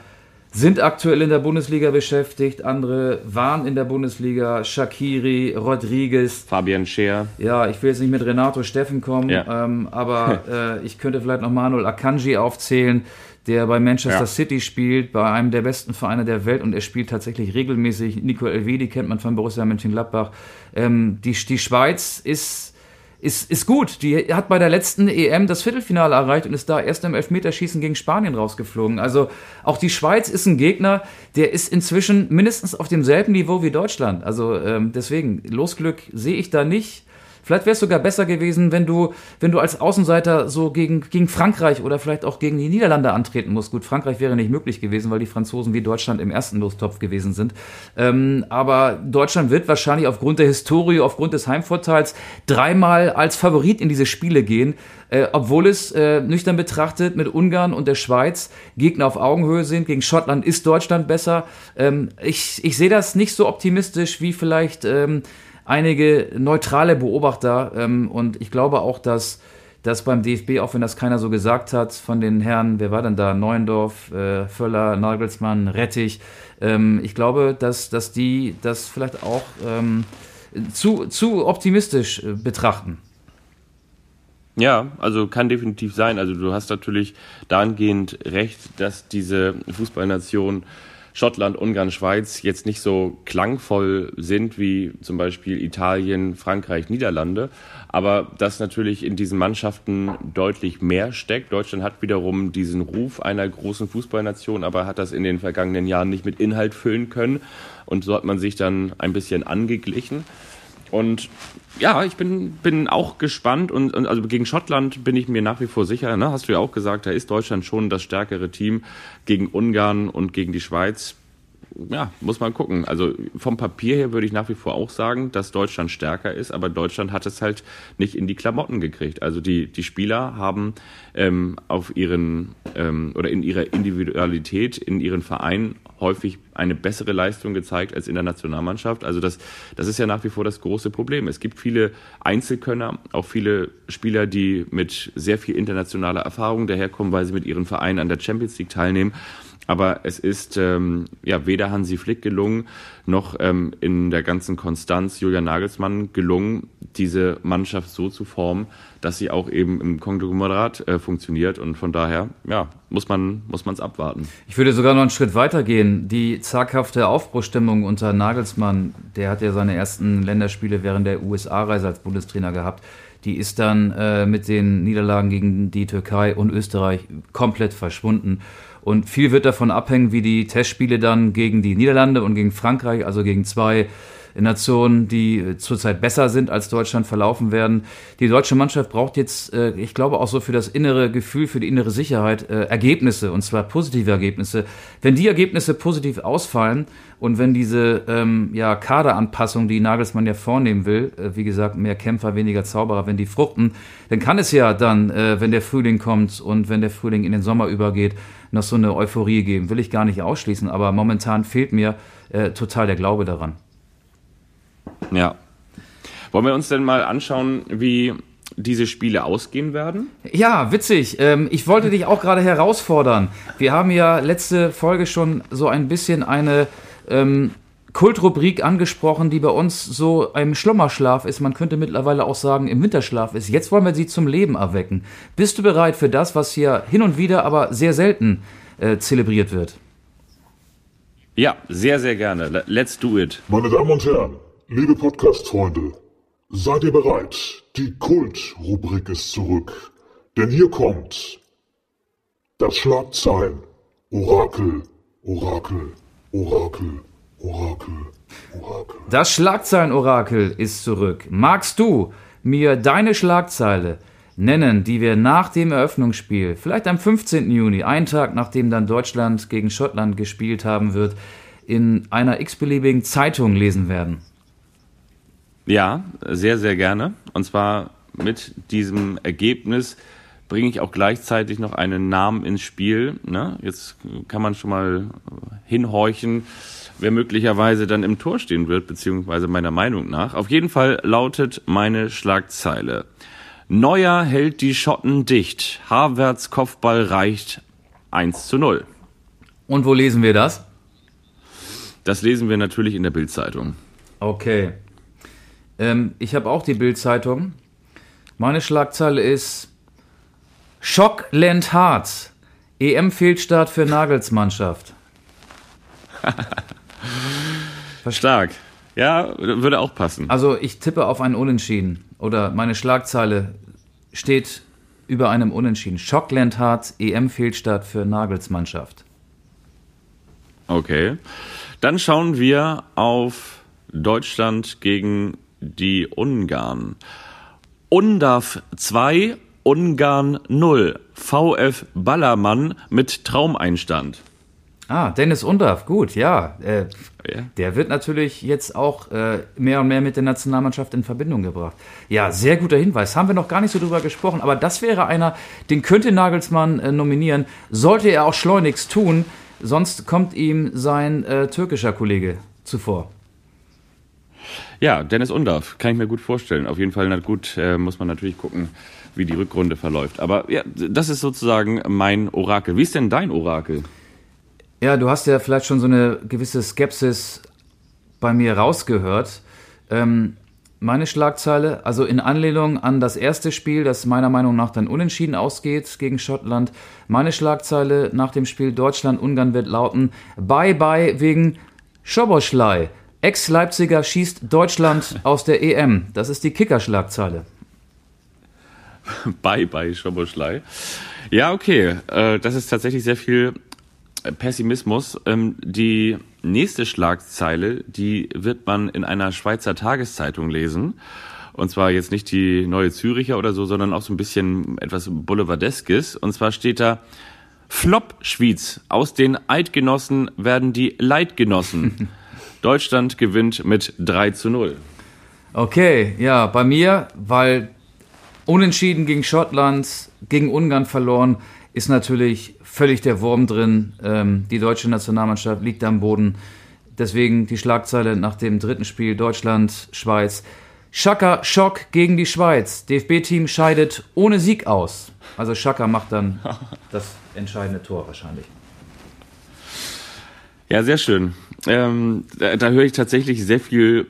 sind aktuell in der Bundesliga beschäftigt, andere waren in der Bundesliga. Shakiri, Rodriguez. Fabian Scheer. Ja, ich will jetzt nicht mit Renato Steffen kommen, ja. ähm, aber (laughs) äh, ich könnte vielleicht noch Manuel Akanji aufzählen der bei Manchester ja. City spielt, bei einem der besten Vereine der Welt und er spielt tatsächlich regelmäßig. Nico Elvedi kennt man von Borussia Mönchengladbach. Ähm, die, die Schweiz ist, ist, ist gut. Die hat bei der letzten EM das Viertelfinale erreicht und ist da erst im Elfmeterschießen gegen Spanien rausgeflogen. Also auch die Schweiz ist ein Gegner, der ist inzwischen mindestens auf demselben Niveau wie Deutschland. Also ähm, deswegen, Losglück sehe ich da nicht. Vielleicht wäre es sogar besser gewesen, wenn du, wenn du als Außenseiter so gegen, gegen Frankreich oder vielleicht auch gegen die Niederlande antreten musst. Gut, Frankreich wäre nicht möglich gewesen, weil die Franzosen wie Deutschland im ersten Lostopf gewesen sind. Ähm, aber Deutschland wird wahrscheinlich aufgrund der Historie, aufgrund des Heimvorteils dreimal als Favorit in diese Spiele gehen. Äh, obwohl es äh, nüchtern betrachtet mit Ungarn und der Schweiz Gegner auf Augenhöhe sind. Gegen Schottland ist Deutschland besser. Ähm, ich ich sehe das nicht so optimistisch wie vielleicht ähm, einige neutrale Beobachter ähm, und ich glaube auch, dass dass beim DFB, auch wenn das keiner so gesagt hat, von den Herren, wer war denn da? Neuendorf, äh, Völler, Nagelsmann, Rettich. Ähm, ich glaube, dass, dass die das vielleicht auch ähm, zu, zu optimistisch äh, betrachten. Ja, also kann definitiv sein. Also du hast natürlich dahingehend recht, dass diese Fußballnation Schottland, Ungarn, Schweiz jetzt nicht so klangvoll sind wie zum Beispiel Italien, Frankreich, Niederlande, aber dass natürlich in diesen Mannschaften deutlich mehr steckt. Deutschland hat wiederum diesen Ruf einer großen Fußballnation, aber hat das in den vergangenen Jahren nicht mit Inhalt füllen können und so hat man sich dann ein bisschen angeglichen. Und ja, ich bin, bin auch gespannt und, und, also gegen Schottland bin ich mir nach wie vor sicher. Ne? Hast du ja auch gesagt, da ist Deutschland schon das stärkere Team gegen Ungarn und gegen die Schweiz ja, muss man gucken. Also vom Papier her würde ich nach wie vor auch sagen, dass Deutschland stärker ist, aber Deutschland hat es halt nicht in die Klamotten gekriegt. Also die, die Spieler haben ähm, auf ihren ähm, oder in ihrer Individualität, in ihren Vereinen häufig eine bessere Leistung gezeigt als in der Nationalmannschaft. Also das, das ist ja nach wie vor das große Problem. Es gibt viele Einzelkönner, auch viele Spieler, die mit sehr viel internationaler Erfahrung daherkommen, weil sie mit ihren Vereinen an der Champions League teilnehmen. Aber es ist ähm, ja weder Hansi Flick gelungen, noch ähm, in der ganzen Konstanz Julian Nagelsmann gelungen, diese Mannschaft so zu formen, dass sie auch eben im Konglomerat äh, funktioniert. Und von daher, ja, muss man muss man es abwarten. Ich würde sogar noch einen Schritt weiter gehen. Die zaghafte Aufbruchstimmung unter Nagelsmann, der hat ja seine ersten Länderspiele während der USA-Reise als Bundestrainer gehabt. Die ist dann äh, mit den Niederlagen gegen die Türkei und Österreich komplett verschwunden. Und viel wird davon abhängen, wie die Testspiele dann gegen die Niederlande und gegen Frankreich, also gegen zwei Nationen, die zurzeit besser sind als Deutschland, verlaufen werden. Die deutsche Mannschaft braucht jetzt, äh, ich glaube auch so für das innere Gefühl, für die innere Sicherheit äh, Ergebnisse und zwar positive Ergebnisse. Wenn die Ergebnisse positiv ausfallen und wenn diese ähm, ja, Kaderanpassung, die Nagelsmann ja vornehmen will, äh, wie gesagt, mehr Kämpfer, weniger Zauberer, wenn die fruchten, dann kann es ja dann, äh, wenn der Frühling kommt und wenn der Frühling in den Sommer übergeht, noch so eine Euphorie geben. Will ich gar nicht ausschließen, aber momentan fehlt mir äh, total der Glaube daran. Ja. Wollen wir uns denn mal anschauen, wie diese Spiele ausgehen werden? Ja, witzig. Ähm, ich wollte dich auch gerade herausfordern. Wir haben ja letzte Folge schon so ein bisschen eine ähm, Kultrubrik angesprochen, die bei uns so im Schlummerschlaf ist. Man könnte mittlerweile auch sagen, im Winterschlaf ist. Jetzt wollen wir sie zum Leben erwecken. Bist du bereit für das, was hier hin und wieder, aber sehr selten äh, zelebriert wird? Ja, sehr, sehr gerne. Let's do it. Meine Damen und Herren, liebe Podcast-Freunde, seid ihr bereit? Die Kult-Rubrik ist zurück. Denn hier kommt das Schlagzeilen. Orakel, Orakel, Orakel, Orakel, Orakel. Das Schlagzeilen-Orakel ist zurück. Magst du mir deine Schlagzeile nennen, die wir nach dem Eröffnungsspiel, vielleicht am 15. Juni, einen Tag nachdem dann Deutschland gegen Schottland gespielt haben wird, in einer x-beliebigen Zeitung lesen werden? Ja, sehr, sehr gerne. Und zwar mit diesem Ergebnis bringe ich auch gleichzeitig noch einen Namen ins Spiel. Ne? Jetzt kann man schon mal hinhorchen, wer möglicherweise dann im Tor stehen wird, beziehungsweise meiner Meinung nach. Auf jeden Fall lautet meine Schlagzeile. Neuer hält die Schotten dicht. Havertz Kopfball reicht 1 zu 0. Und wo lesen wir das? Das lesen wir natürlich in der Bildzeitung. Okay. Ähm, ich habe auch die Bildzeitung. Meine Schlagzeile ist Schock Land Harz. EM-Fehlstart für Nagels Mannschaft. (laughs) Stark. Ja, würde auch passen. Also ich tippe auf einen Unentschieden. Oder meine Schlagzeile steht über einem Unentschieden. Schockland Harz, EM-Fehlstart für Nagels Mannschaft. Okay. Dann schauen wir auf Deutschland gegen die Ungarn. UNDAF 2, Ungarn 0. VF Ballermann mit Traumeinstand. Ah, Dennis Undaff, gut, ja. Äh, Ja. Der wird natürlich jetzt auch äh, mehr und mehr mit der Nationalmannschaft in Verbindung gebracht. Ja, sehr guter Hinweis. Haben wir noch gar nicht so drüber gesprochen, aber das wäre einer, den könnte Nagelsmann äh, nominieren. Sollte er auch schleunigst tun, sonst kommt ihm sein äh, türkischer Kollege zuvor. Ja, Dennis Undarf, kann ich mir gut vorstellen. Auf jeden Fall, gut, äh, muss man natürlich gucken, wie die Rückrunde verläuft. Aber ja, das ist sozusagen mein Orakel. Wie ist denn dein Orakel? Ja, du hast ja vielleicht schon so eine gewisse Skepsis bei mir rausgehört. Ähm, meine Schlagzeile, also in Anlehnung an das erste Spiel, das meiner Meinung nach dann unentschieden ausgeht gegen Schottland. Meine Schlagzeile nach dem Spiel Deutschland-Ungarn wird lauten: Bye bye wegen Schoboschlei. Ex-Leipziger schießt Deutschland (laughs) aus der EM. Das ist die Kicker-Schlagzeile. Bye bye Schoboschlei. Ja, okay. Äh, das ist tatsächlich sehr viel Pessimismus. Ähm, die nächste Schlagzeile, die wird man in einer Schweizer Tageszeitung lesen. Und zwar jetzt nicht die Neue Züricher oder so, sondern auch so ein bisschen etwas Boulevardeskes. Und zwar steht da, Flop Schwyz. Aus den Eidgenossen werden die Leitgenossen. (laughs) Deutschland gewinnt mit 3 zu 0. Okay, ja, bei mir, weil unentschieden gegen Schottland, gegen Ungarn verloren, ist natürlich völlig der Wurm drin. Ähm, die deutsche Nationalmannschaft liegt am Boden. Deswegen die Schlagzeile nach dem dritten Spiel Deutschland, Schweiz. Schaka Schock gegen die Schweiz. DFB-Team scheidet ohne Sieg aus. Also Schaka macht dann (laughs) das entscheidende Tor wahrscheinlich. Ja, sehr schön. Ähm, da, da höre ich tatsächlich sehr viel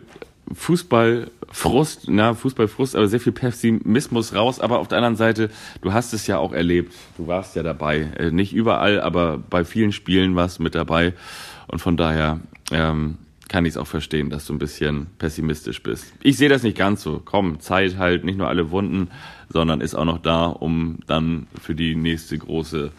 Fußballfrust, na, Fußballfrust, aber sehr viel Pessimismus raus. Aber auf der anderen Seite, du hast es ja auch erlebt. Du warst ja dabei. Äh, nicht überall, aber bei vielen Spielen warst du mit dabei. Und von daher ähm, kann ich es auch verstehen, dass du ein bisschen pessimistisch bist. Ich sehe das nicht ganz so. Komm, Zeit halt, nicht nur alle Wunden, sondern ist auch noch da, um dann für die nächste große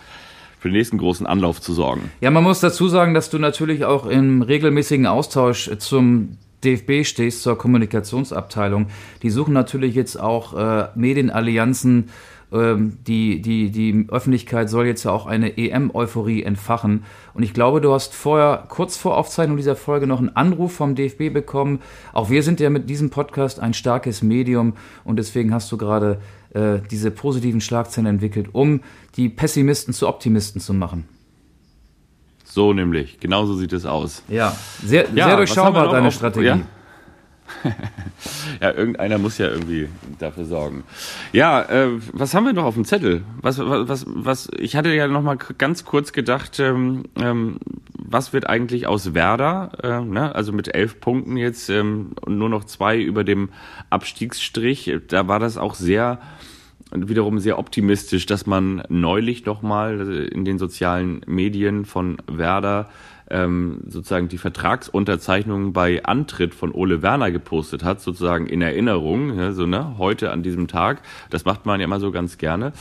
für den nächsten großen Anlauf zu sorgen. Ja, man muss dazu sagen, dass du natürlich auch im regelmäßigen Austausch zum DFB stehst, zur Kommunikationsabteilung. Die suchen natürlich jetzt auch äh, Medienallianzen. Ähm, die, die, die Öffentlichkeit soll jetzt ja auch eine EM-Euphorie entfachen. Und ich glaube, du hast vorher, kurz vor Aufzeichnung dieser Folge, noch einen Anruf vom DFB bekommen. Auch wir sind ja mit diesem Podcast ein starkes Medium und deswegen hast du gerade äh, diese positiven Schlagzeilen entwickelt, um die Pessimisten zu Optimisten zu machen. So nämlich, genauso sieht es aus. Ja, sehr, Ja, sehr durchschaubar deine auf- Strategie. ja? (laughs) Ja, irgendeiner muss ja irgendwie dafür sorgen. Ja, äh, was haben wir noch auf dem Zettel? Was, was, was, was ich hatte ja noch mal ganz kurz gedacht, ähm, ähm, was wird eigentlich aus Werder? Äh, ne? Also mit elf Punkten jetzt ähm, und nur noch zwei über dem Abstiegsstrich. Da war das auch sehr wiederum sehr optimistisch, dass man neulich noch mal in den sozialen Medien von Werder ähm, sozusagen die Vertragsunterzeichnung bei Antritt von Ole Werner gepostet hat, sozusagen in Erinnerung, ja, so ne, heute an diesem Tag. Das macht man ja immer so ganz gerne.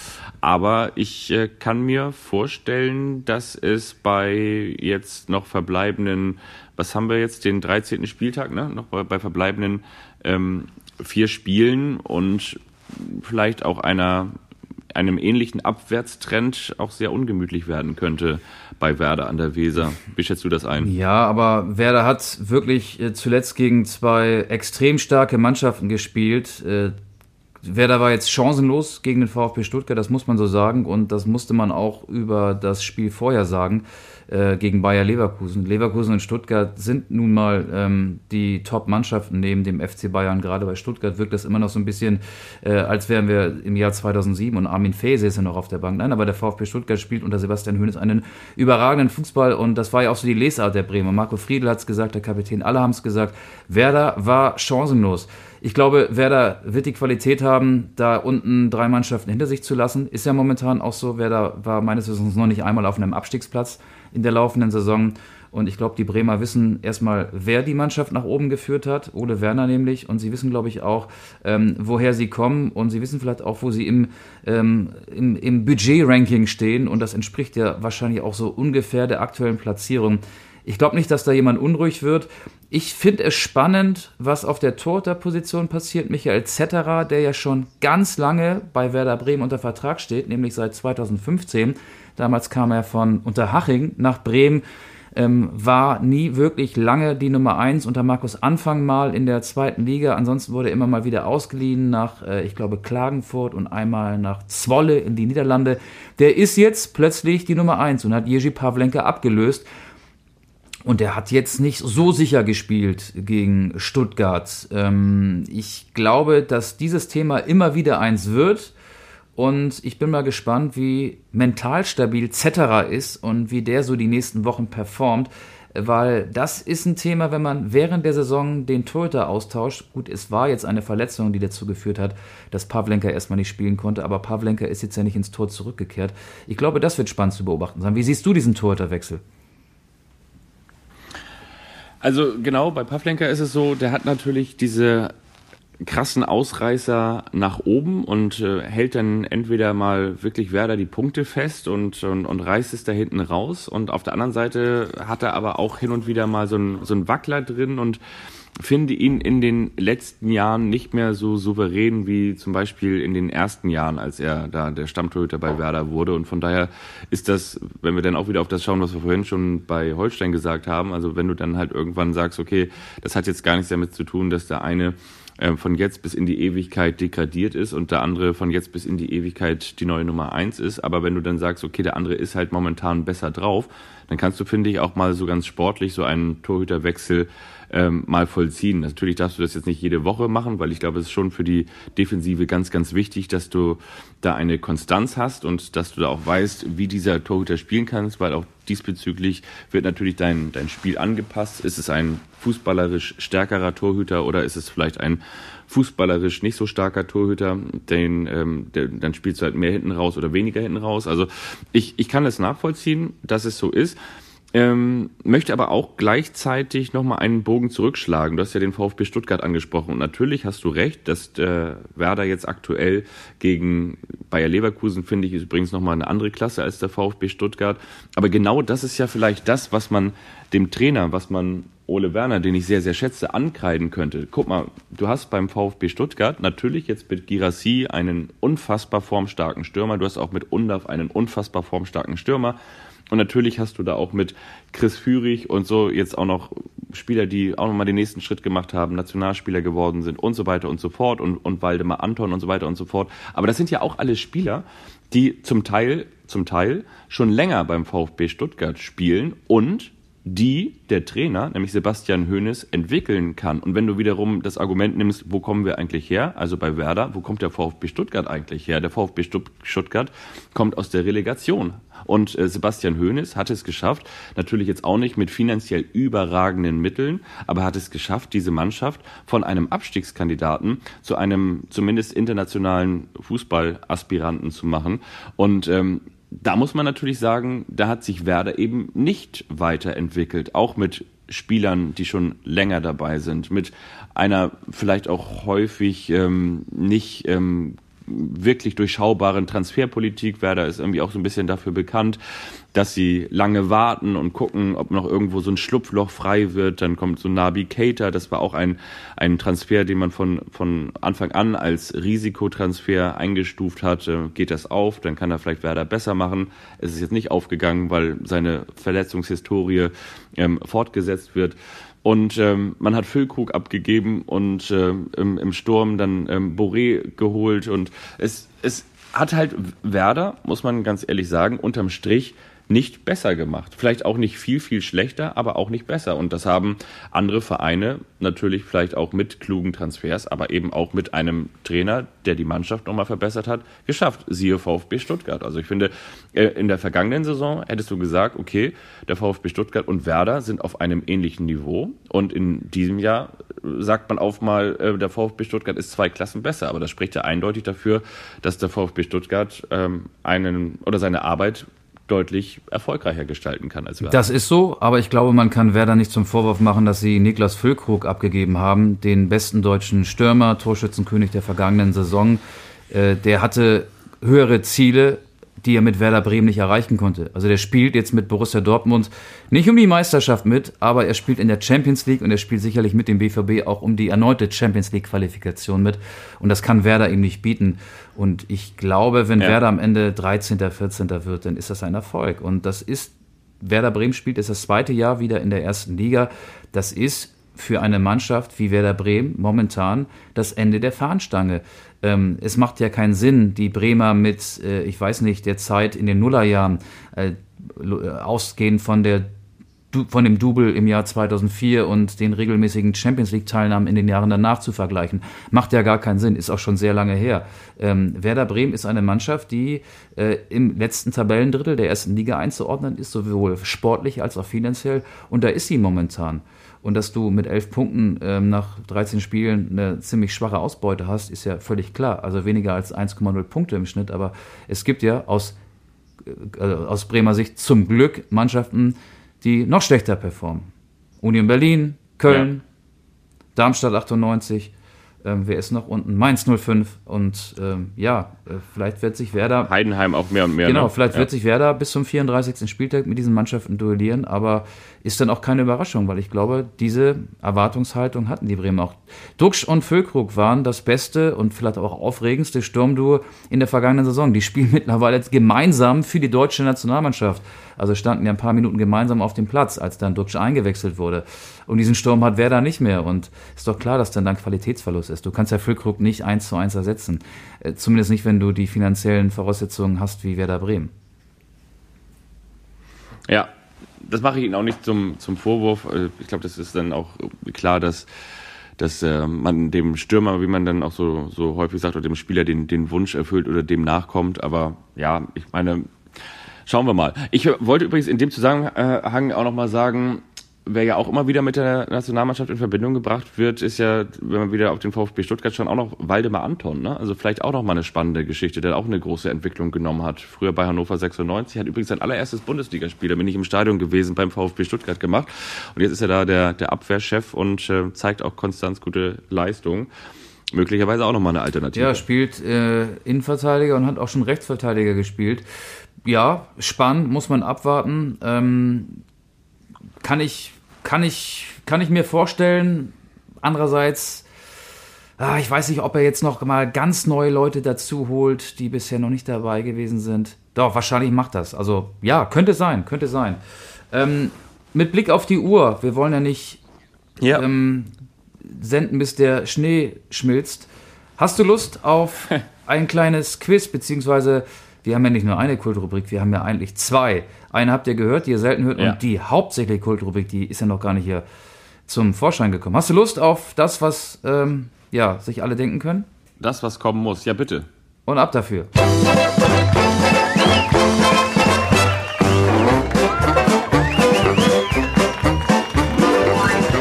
Aber ich äh, kann mir vorstellen, dass es bei jetzt noch verbleibenden, was haben wir jetzt, den 13. Spieltag, ne, noch bei, bei verbleibenden ähm, vier Spielen und vielleicht auch einer einem ähnlichen Abwärtstrend auch sehr ungemütlich werden könnte bei Werder an der Weser. Wie schätzt du das ein? Ja, aber Werder hat wirklich äh, zuletzt gegen zwei extrem starke Mannschaften gespielt. Werder war jetzt chancenlos gegen den VfB Stuttgart, das muss man so sagen. Und das musste man auch über das Spiel vorher sagen äh, gegen Bayer Leverkusen. Leverkusen und Stuttgart sind nun mal ähm, die Top-Mannschaften neben dem FC Bayern. Gerade bei Stuttgart wirkt das immer noch so ein bisschen, äh, als wären wir im Jahr 2007 und Armin Fee ist ja noch auf der Bank. Nein, aber der VfB Stuttgart spielt unter Sebastian Hoeneß einen überragenden Fußball und das war ja auch so die Lesart der Bremer. Marco Friedl hat es gesagt, der Kapitän, alle haben es gesagt. Werder war chancenlos. Ich glaube, Werder wird die Qualität haben, da unten drei Mannschaften hinter sich zu lassen. Ist ja momentan auch so. Werder war meines Wissens noch nicht einmal auf einem Abstiegsplatz in der laufenden Saison. Und ich glaube, die Bremer wissen erstmal, wer die Mannschaft nach oben geführt hat, Ole Werner nämlich. Und sie wissen, glaube ich, auch, ähm, woher sie kommen. Und sie wissen vielleicht auch, wo sie im, ähm, im, im Budget-Ranking stehen. Und das entspricht ja wahrscheinlich auch so ungefähr der aktuellen Platzierung. Ich glaube nicht, dass da jemand unruhig wird. Ich finde es spannend, was auf der Torhüterposition passiert. Michael Zetterer, der ja schon ganz lange bei Werder Bremen unter Vertrag steht, nämlich seit 2015. Damals kam er von Unterhaching nach Bremen. Ähm, war nie wirklich lange die Nummer 1 unter Markus Anfang mal in der zweiten Liga. Ansonsten wurde er immer mal wieder ausgeliehen nach, äh, ich glaube, Klagenfurt und einmal nach Zwolle in die Niederlande. Der ist jetzt plötzlich die Nummer 1 und hat Jerzy Pavlenka abgelöst. Und er hat jetzt nicht so sicher gespielt gegen Stuttgart. Ähm, ich glaube, dass dieses Thema immer wieder eins wird. Und ich bin mal gespannt, wie mental stabil Zetterer ist und wie der so die nächsten Wochen performt. Weil das ist ein Thema, wenn man während der Saison den Torhüter austauscht. Gut, es war jetzt eine Verletzung, die dazu geführt hat, dass Pavlenka erstmal nicht spielen konnte. Aber Pavlenka ist jetzt ja nicht ins Tor zurückgekehrt. Ich glaube, das wird spannend zu beobachten sein. Wie siehst du diesen Torhüterwechsel? Also genau, bei Pavlenka ist es so, der hat natürlich diese krassen Ausreißer nach oben und äh, hält dann entweder mal wirklich Werder die Punkte fest und, und, und reißt es da hinten raus. Und auf der anderen Seite hat er aber auch hin und wieder mal so ein, so ein Wackler drin und finde ihn in den letzten Jahren nicht mehr so souverän wie zum Beispiel in den ersten Jahren, als er da der Stammtorhüter bei Werder wurde. Und von daher ist das, wenn wir dann auch wieder auf das schauen, was wir vorhin schon bei Holstein gesagt haben, also wenn du dann halt irgendwann sagst, okay, das hat jetzt gar nichts damit zu tun, dass der eine äh, von jetzt bis in die Ewigkeit degradiert ist und der andere von jetzt bis in die Ewigkeit die neue Nummer eins ist. Aber wenn du dann sagst, okay, der andere ist halt momentan besser drauf, dann kannst du, finde ich, auch mal so ganz sportlich so einen Torhüterwechsel ähm, mal vollziehen. Natürlich darfst du das jetzt nicht jede Woche machen, weil ich glaube, es ist schon für die Defensive ganz, ganz wichtig, dass du da eine Konstanz hast und dass du da auch weißt, wie dieser Torhüter spielen kannst, weil auch diesbezüglich wird natürlich dein, dein Spiel angepasst. Ist es ein fußballerisch stärkerer Torhüter oder ist es vielleicht ein fußballerisch nicht so starker Torhüter, den, ähm, der, dann spielst du halt mehr hinten raus oder weniger hinten raus. Also ich, ich kann es nachvollziehen, dass es so ist. Ähm, möchte aber auch gleichzeitig nochmal einen Bogen zurückschlagen. Du hast ja den VfB Stuttgart angesprochen und natürlich hast du recht, dass äh, Werder jetzt aktuell gegen Bayer Leverkusen, finde ich, ist übrigens nochmal eine andere Klasse als der VfB Stuttgart. Aber genau das ist ja vielleicht das, was man dem Trainer, was man Ole Werner, den ich sehr, sehr schätze, ankreiden könnte. Guck mal, du hast beim VfB Stuttgart natürlich jetzt mit Girassi einen unfassbar formstarken Stürmer. Du hast auch mit Undaf einen unfassbar formstarken Stürmer. Und natürlich hast du da auch mit Chris Führig und so jetzt auch noch Spieler, die auch nochmal den nächsten Schritt gemacht haben, Nationalspieler geworden sind und so weiter und so fort und, und Waldemar Anton und so weiter und so fort. Aber das sind ja auch alle Spieler, die zum Teil, zum Teil schon länger beim VfB Stuttgart spielen und die der Trainer, nämlich Sebastian Hoeneß, entwickeln kann. Und wenn du wiederum das Argument nimmst, wo kommen wir eigentlich her? Also bei Werder, wo kommt der VfB Stuttgart eigentlich her? Der VfB Stuttgart kommt aus der Relegation. Und äh, Sebastian Hoeneß hat es geschafft, natürlich jetzt auch nicht mit finanziell überragenden Mitteln, aber hat es geschafft, diese Mannschaft von einem Abstiegskandidaten zu einem zumindest internationalen Fußballaspiranten zu machen. Und ähm, da muss man natürlich sagen, da hat sich Werder eben nicht weiterentwickelt, auch mit Spielern, die schon länger dabei sind, mit einer vielleicht auch häufig ähm, nicht ähm, wirklich durchschaubaren Transferpolitik. Werder ist irgendwie auch so ein bisschen dafür bekannt, dass sie lange warten und gucken, ob noch irgendwo so ein Schlupfloch frei wird. Dann kommt so Nabi Keita, das war auch ein, ein Transfer, den man von, von Anfang an als Risikotransfer eingestuft hat. Geht das auf, dann kann er vielleicht Werder besser machen. Es ist jetzt nicht aufgegangen, weil seine Verletzungshistorie ähm, fortgesetzt wird. Und ähm, man hat Füllkrug abgegeben und äh, im, im Sturm dann ähm, Boré geholt. Und es, es hat halt Werder, muss man ganz ehrlich sagen, unterm Strich nicht besser gemacht. Vielleicht auch nicht viel, viel schlechter, aber auch nicht besser. Und das haben andere Vereine natürlich vielleicht auch mit klugen Transfers, aber eben auch mit einem Trainer, der die Mannschaft nochmal verbessert hat, geschafft. Siehe VfB Stuttgart. Also ich finde, äh, in der vergangenen Saison hättest du gesagt, okay, der VfB Stuttgart und Werder sind auf einem ähnlichen Niveau. Und in diesem Jahr sagt man auf mal, äh, der VfB Stuttgart ist zwei Klassen besser. Aber das spricht ja eindeutig dafür, dass der VfB Stuttgart ähm, einen oder seine Arbeit deutlich erfolgreicher gestalten kann als Werder. Das ist so, aber ich glaube, man kann Werder nicht zum Vorwurf machen, dass sie Niklas Füllkrug abgegeben haben, den besten deutschen Stürmer, Torschützenkönig der vergangenen Saison. Äh, der hatte höhere Ziele die er mit Werder Bremen nicht erreichen konnte. Also der spielt jetzt mit Borussia Dortmund nicht um die Meisterschaft mit, aber er spielt in der Champions League und er spielt sicherlich mit dem BVB auch um die erneute Champions League Qualifikation mit. Und das kann Werder ihm nicht bieten. Und ich glaube, wenn ja. Werder am Ende 13., 14. wird, dann ist das ein Erfolg. Und das ist, Werder Bremen spielt jetzt das zweite Jahr wieder in der ersten Liga. Das ist für eine Mannschaft wie Werder Bremen momentan das Ende der Fahnenstange. Ähm, es macht ja keinen Sinn, die Bremer mit, äh, ich weiß nicht, der Zeit in den Nullerjahren, äh, ausgehend von der von dem Double im Jahr 2004 und den regelmäßigen Champions League-Teilnahmen in den Jahren danach zu vergleichen. Macht ja gar keinen Sinn, ist auch schon sehr lange her. Ähm, Werder Bremen ist eine Mannschaft, die äh, im letzten Tabellendrittel der ersten Liga einzuordnen ist, sowohl sportlich als auch finanziell. Und da ist sie momentan und dass du mit elf Punkten ähm, nach 13 Spielen eine ziemlich schwache Ausbeute hast, ist ja völlig klar. Also weniger als 1,0 Punkte im Schnitt. Aber es gibt ja aus, äh, aus Bremer Sicht zum Glück Mannschaften, die noch schlechter performen. Union Berlin, Köln, ja. Darmstadt 98, ähm, wer ist noch unten? Mainz 05 und ähm, ja, äh, vielleicht wird sich Werder. Heidenheim auch mehr und mehr. Genau, ne? vielleicht ja. wird sich Werder bis zum 34. Spieltag mit diesen Mannschaften duellieren, aber ist dann auch keine Überraschung, weil ich glaube, diese Erwartungshaltung hatten die Bremen auch. Duxch und Füllkrug waren das beste und vielleicht auch aufregendste Sturmduo in der vergangenen Saison. Die spielen (laughs) mittlerweile gemeinsam für die deutsche Nationalmannschaft. Also standen ja ein paar Minuten gemeinsam auf dem Platz, als dann Duxch eingewechselt wurde. Und diesen Sturm hat Werder nicht mehr. Und ist doch klar, dass dann dann Qualitätsverlust ist. Du kannst ja Füllkrug nicht eins zu eins ersetzen. Äh, zumindest nicht, wenn du die finanziellen Voraussetzungen hast wie Werder Bremen. Ja, das mache ich Ihnen auch nicht zum, zum Vorwurf. Äh, ich glaube, das ist dann auch klar, dass dass äh, man dem Stürmer, wie man dann auch so, so häufig sagt, oder dem Spieler den, den Wunsch erfüllt oder dem nachkommt. Aber ja, ich meine, Schauen wir mal. Ich wollte übrigens in dem Zusammenhang auch nochmal sagen, wer ja auch immer wieder mit der Nationalmannschaft in Verbindung gebracht wird, ist ja, wenn man wieder auf den VfB Stuttgart schaut, auch noch Waldemar Anton. Ne? Also vielleicht auch noch mal eine spannende Geschichte, der auch eine große Entwicklung genommen hat. Früher bei Hannover 96, hat übrigens sein allererstes Bundesligaspiel, da bin ich im Stadion gewesen, beim VfB Stuttgart gemacht. Und jetzt ist er da der, der Abwehrchef und äh, zeigt auch konstant gute Leistungen möglicherweise auch nochmal eine Alternative. Ja, spielt äh, Innenverteidiger und hat auch schon Rechtsverteidiger gespielt ja, spannend, muss man abwarten. Ähm, kann ich, kann ich, kann ich mir vorstellen. Andererseits, ah, ich weiß nicht, ob er jetzt noch mal ganz neue Leute dazu holt, die bisher noch nicht dabei gewesen sind. Doch, wahrscheinlich macht das. Also, ja, könnte sein, könnte sein. Ähm, mit Blick auf die Uhr, wir wollen ja nicht ja. Ähm, senden, bis der Schnee schmilzt. Hast du Lust auf (laughs) ein kleines Quiz, beziehungsweise wir haben ja nicht nur eine Kultrubrik, wir haben ja eigentlich zwei. Eine habt ihr gehört, die ihr selten hört, Ja. und die hauptsächliche Kultrubrik, die ist ja noch gar nicht hier zum Vorschein gekommen. Hast du Lust auf das, was ähm, ja, sich alle denken können? Das, was kommen muss. Ja, bitte. Und ab dafür.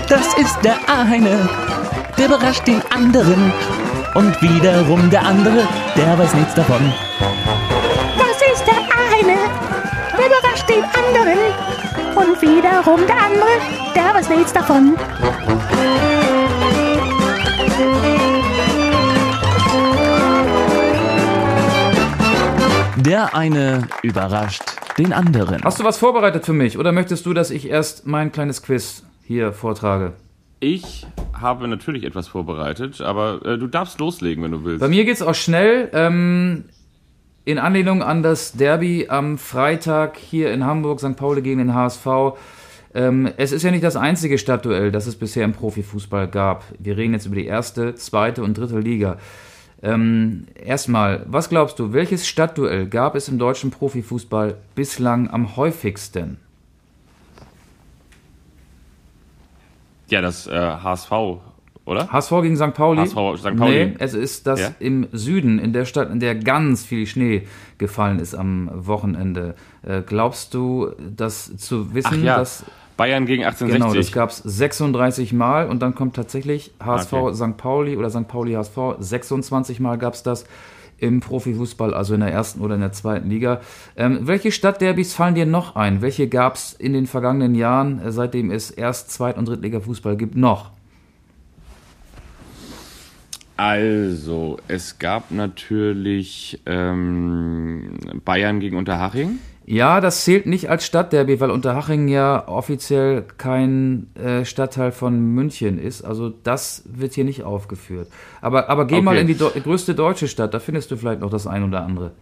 Das ist der eine, der überrascht den anderen. Und wiederum der andere, der weiß nichts davon. Anderen. Und wiederum der andere, der weiß nichts davon. Der eine überrascht den anderen. Hast du was vorbereitet für mich oder möchtest du, dass ich erst mein kleines Quiz hier vortrage? Ich habe natürlich etwas vorbereitet, aber äh, du darfst loslegen, wenn du willst. Bei mir geht's auch schnell. Ähm, in Anlehnung an das Derby am Freitag hier in Hamburg, St. Pauli gegen den HSV. Ähm, es ist ja nicht das einzige Stadtduell, das es bisher im Profifußball gab. Wir reden jetzt über die erste, zweite und dritte Liga. Ähm, erstmal, was glaubst du, welches Stadtduell gab es im deutschen Profifußball bislang am häufigsten? Ja, das äh, HSV, oder? HSV gegen St. Pauli? HSV, St. Pauli. Nee, es ist das Ja? im Süden, in der Stadt, in der ganz viel Schnee gefallen ist am Wochenende. Äh, glaubst du, das zu wissen, Ach ja, dass Bayern gegen 1860. genau, das gab es 36 Mal und dann kommt tatsächlich HSV Okay. St. Pauli oder St. Pauli HSV 26 Mal gab es das im Profifußball, also in der ersten oder in der zweiten Liga. Ähm, welche Stadtderbys fallen dir noch ein? Welche gab es in den vergangenen Jahren, äh, seitdem es Erst-, Zweit- und Drittliga-Fußball gibt, noch? Also, es gab natürlich ähm, Bayern gegen Unterhaching. Ja, das zählt nicht als Stadtderby, weil Unterhaching ja offiziell kein äh, Stadtteil von München ist. Also das wird hier nicht aufgeführt. Aber, aber geh Okay. mal in die Deu- größte deutsche Stadt, da findest du vielleicht noch das ein oder andere.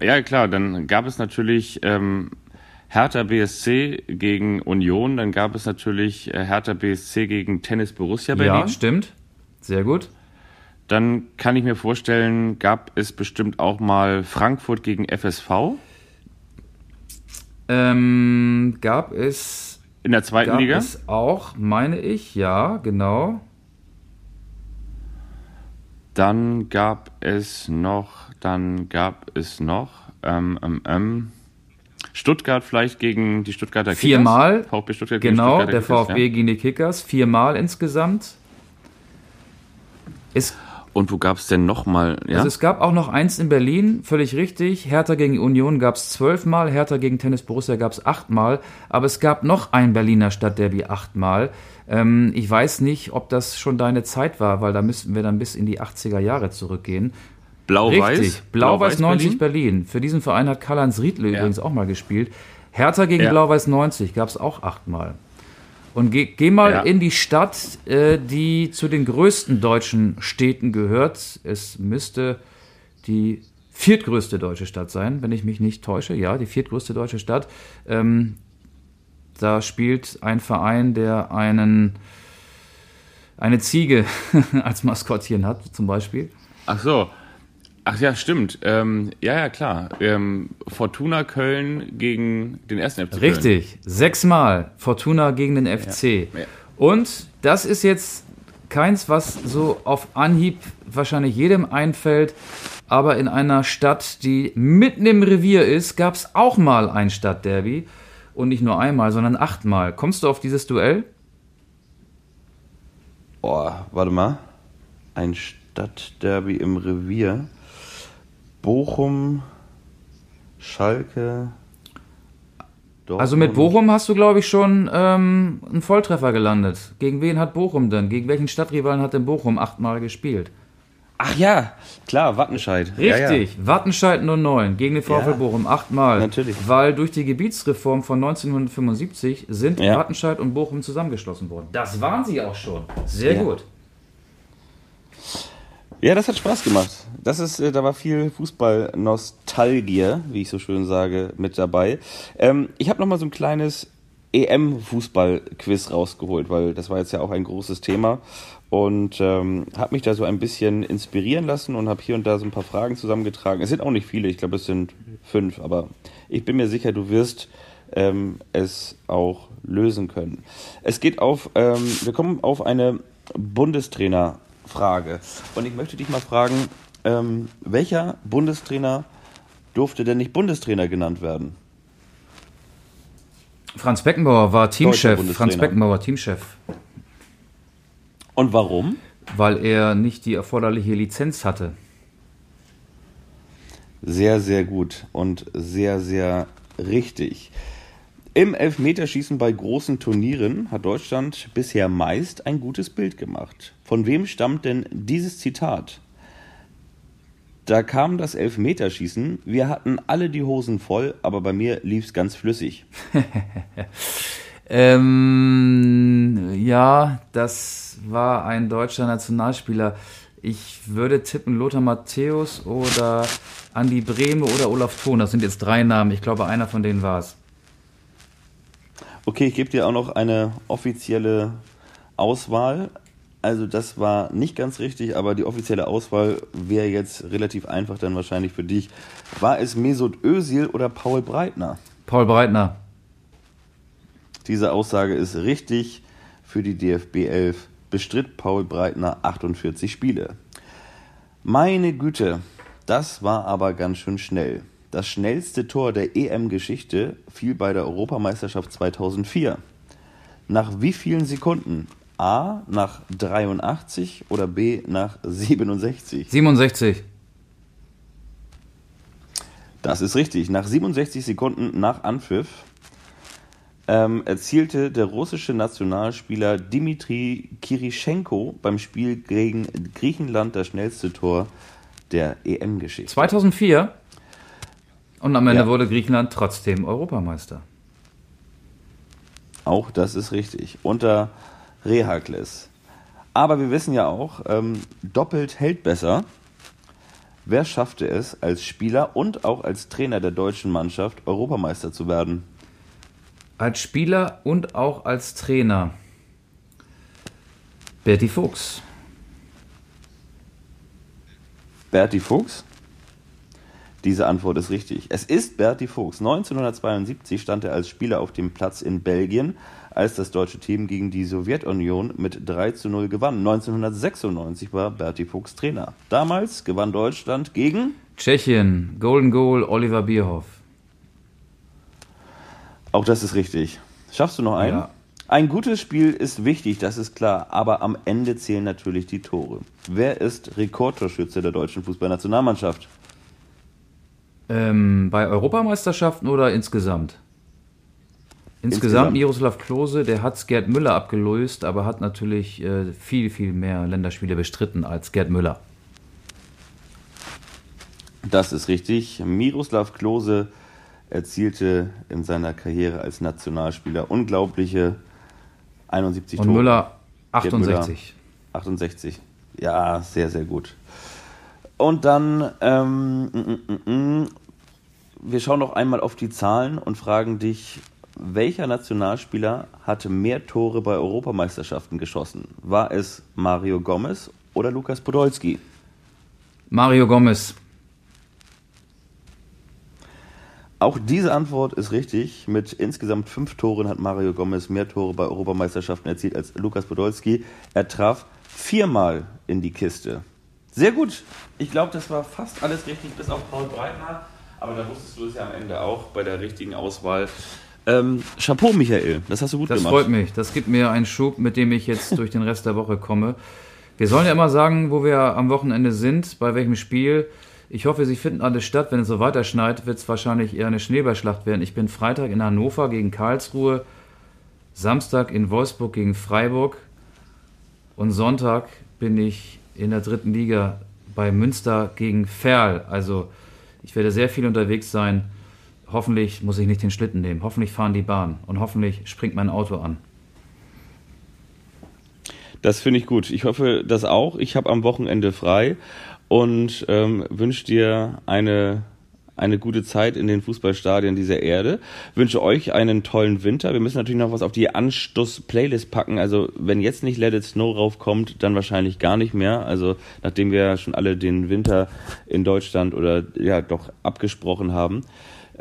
Ja, klar, dann gab es natürlich ähm, Hertha BSC gegen Union, dann gab es natürlich äh, Hertha BSC gegen Tennis Borussia Berlin. Ja, stimmt. Sehr gut. Dann kann ich mir vorstellen, gab es bestimmt auch mal Frankfurt gegen FSV Ähm, gab es, in der zweiten gab Liga. es auch, meine ich, ja, genau. Dann gab es noch, dann gab es noch ähm, ähm, ähm, Stuttgart vielleicht gegen die Stuttgarter Kickers. Viermal. VfB Stuttgart gegen Genau, Stuttgarter der Kickers, VfB Ja. gegen die Kickers. Viermal insgesamt. Es Und wo gab es denn nochmal? Ja? Also es gab auch noch eins in Berlin, völlig richtig. Hertha gegen Union gab es zwölfmal, Hertha gegen Tennis Borussia gab es achtmal, aber es gab noch ein Berliner Stadtderby achtmal. Ähm, ich weiß nicht, ob das schon deine Zeit war, weil da müssten wir dann bis in die 80er Jahre zurückgehen. Blau-Weiß. Blau-Weiß 90 Berlin. Berlin. Für diesen Verein hat Karl-Heinz Riedle Ja. übrigens auch mal gespielt. Hertha gegen Ja. Blau-Weiß 90 gab es auch achtmal. Und geh, geh mal Ja. in die Stadt, äh, die zu den größten deutschen Städten gehört. Es müsste die viertgrößte deutsche Stadt sein, wenn ich mich nicht täusche. Ja, die viertgrößte deutsche Stadt. Ähm, da spielt ein Verein, der einen, eine Ziege (laughs) als Maskottchen hat, zum Beispiel. Ach so. Ach ja, stimmt. Ähm, ja, ja, klar. Ähm, Fortuna Köln gegen den ersten FC Köln. Richtig, sechsmal Fortuna gegen den FC. Ja. Und das ist jetzt keins, was so auf Anhieb wahrscheinlich jedem einfällt, aber in einer Stadt, die mitten im Revier ist, gab es auch mal ein Stadtderby. Und nicht nur einmal, sondern achtmal. Kommst du auf dieses Duell? Boah, warte mal. Ein Stadtderby im Revier. Bochum, Schalke. Dortmund. Also mit Bochum hast du, glaube ich, schon ähm, einen Volltreffer gelandet. Gegen wen hat Bochum denn? Gegen welchen Stadtrivalen hat denn Bochum achtmal gespielt? Ach ja, klar, Wattenscheid. Ja, ja. Richtig, Wattenscheid 09 gegen den VfL Ja, Bochum achtmal. natürlich. Weil durch die Gebietsreform von 1975 sind Ja. Wattenscheid und Bochum zusammengeschlossen worden. Das waren sie auch schon. Sehr Ja. gut. Ja, das hat Spaß gemacht. Das ist, äh, da war viel Fußball-Nostalgie, wie ich so schön sage, mit dabei. Ähm, ich habe noch mal so ein kleines EM-Fußball-Quiz rausgeholt, weil das war jetzt ja auch ein großes Thema und ähm, habe mich da so ein bisschen inspirieren lassen und habe hier und da so ein paar Fragen zusammengetragen. Es sind auch nicht viele, ich glaube es sind fünf, aber ich bin mir sicher, du wirst ähm, es auch lösen können. Es geht auf, ähm, wir kommen auf eine Bundestrainer-Frage und ich möchte dich mal fragen, ähm, welcher Bundestrainer durfte denn nicht Bundestrainer genannt werden? Franz Beckenbauer war Teamchef. Franz Beckenbauer war Teamchef. Und warum? Weil er nicht die erforderliche Lizenz hatte. Sehr, sehr gut und sehr, sehr richtig. Im Elfmeterschießen bei großen Turnieren hat Deutschland bisher meist ein gutes Bild gemacht. Von wem stammt denn dieses Zitat? Da kam das Elfmeterschießen. Wir hatten alle die Hosen voll, aber bei mir lief es ganz flüssig. (laughs) ähm, ja, das war ein deutscher Nationalspieler. Ich würde tippen Lothar Matthäus oder Andi Brehme oder Olaf Thon. Das sind jetzt drei Namen. Ich glaube, einer von denen war es. Okay, ich gebe dir auch noch eine offizielle Auswahl. Also das war nicht ganz richtig, aber die offizielle Auswahl wäre jetzt relativ einfach dann wahrscheinlich für dich. War es Mesut Özil oder Paul Breitner? Paul Breitner. Diese Aussage ist richtig. Für die DFB 11 bestritt Paul Breitner 48 Spiele. Meine Güte, das war aber ganz schön schnell. Das schnellste Tor der EM-Geschichte fiel bei der Europameisterschaft 2004. Nach wie vielen Sekunden? A nach 83 oder B nach 67? 67. Das ist richtig. Nach 67 Sekunden nach Anpfiff ähm, erzielte der russische Nationalspieler Dimitri Kirischenko beim Spiel gegen Griechenland das schnellste Tor der EM-Geschichte. 2004? Und am Ende ja. wurde Griechenland trotzdem Europameister. Auch das ist richtig. Unter Rehakles. Aber wir wissen ja auch, ähm, doppelt hält besser. Wer schaffte es, als Spieler und auch als Trainer der deutschen Mannschaft Europameister zu werden? Als Spieler und auch als Trainer. Berti Fuchs. Berti Fuchs? Diese Antwort ist richtig. Es ist Berti Fuchs. 1972 stand er als Spieler auf dem Platz in Belgien, als das deutsche Team gegen die Sowjetunion mit 3 zu 0 gewann. 1996 war Berti Fuchs Trainer. Damals gewann Deutschland gegen Tschechien, Golden Goal, Oliver Bierhoff. Auch das ist richtig. Schaffst du noch einen? Ja. Ein gutes Spiel ist wichtig, das ist klar, aber am Ende zählen natürlich die Tore. Wer ist Rekordtorschütze der deutschen Fußballnationalmannschaft? Ähm, bei Europameisterschaften oder insgesamt? Insgesamt, insgesamt. Miroslav Klose, der hat Gerd Müller abgelöst, aber hat natürlich äh, viel, viel mehr Länderspiele bestritten als Gerd Müller. Das ist richtig. Miroslav Klose erzielte in seiner Karriere als Nationalspieler unglaubliche 71 Und Tore. Müller 68. Müller 68. Ja, sehr, sehr gut. Und dann, ähm, mm, mm, mm, wir schauen noch einmal auf die Zahlen und fragen dich, welcher Nationalspieler hatte mehr Tore bei Europameisterschaften geschossen? War es Mario Gomez oder Lukas Podolski? Mario Gomez. Auch diese Antwort ist richtig. Mit insgesamt fünf Toren hat Mario Gomez mehr Tore bei Europameisterschaften erzielt als Lukas Podolski. Er traf viermal in die Kiste. Sehr gut. Ich glaube, das war fast alles richtig, bis auf Paul Breitner. Aber da wusstest du es ja am Ende auch bei der richtigen Auswahl. Ähm, Chapeau, Michael. Das hast du gut das gemacht. Das freut mich. Das gibt mir einen Schub, mit dem ich jetzt durch den Rest der Woche komme. Wir sollen ja immer sagen, wo wir am Wochenende sind, bei welchem Spiel. Ich hoffe, sie finden alles statt. Wenn es so weiter schneit, wird es wahrscheinlich eher eine Schneeballschlacht werden. Ich bin Freitag in Hannover gegen Karlsruhe, Samstag in Wolfsburg gegen Freiburg und Sonntag bin ich in der dritten Liga bei Münster gegen Ferl. Also ich werde sehr viel unterwegs sein. Hoffentlich muss ich nicht den Schlitten nehmen. Hoffentlich fahren die Bahn und hoffentlich springt mein Auto an. Das finde ich gut. Ich hoffe das auch. Ich habe am Wochenende frei und ähm, wünsche dir eine eine gute Zeit in den Fußballstadien dieser Erde. Wünsche euch einen tollen Winter. Wir müssen natürlich noch was auf die Anstoß-Playlist packen. Also wenn jetzt nicht Let It Snow raufkommt, dann wahrscheinlich gar nicht mehr. Also nachdem wir schon alle den Winter in Deutschland oder ja doch abgesprochen haben.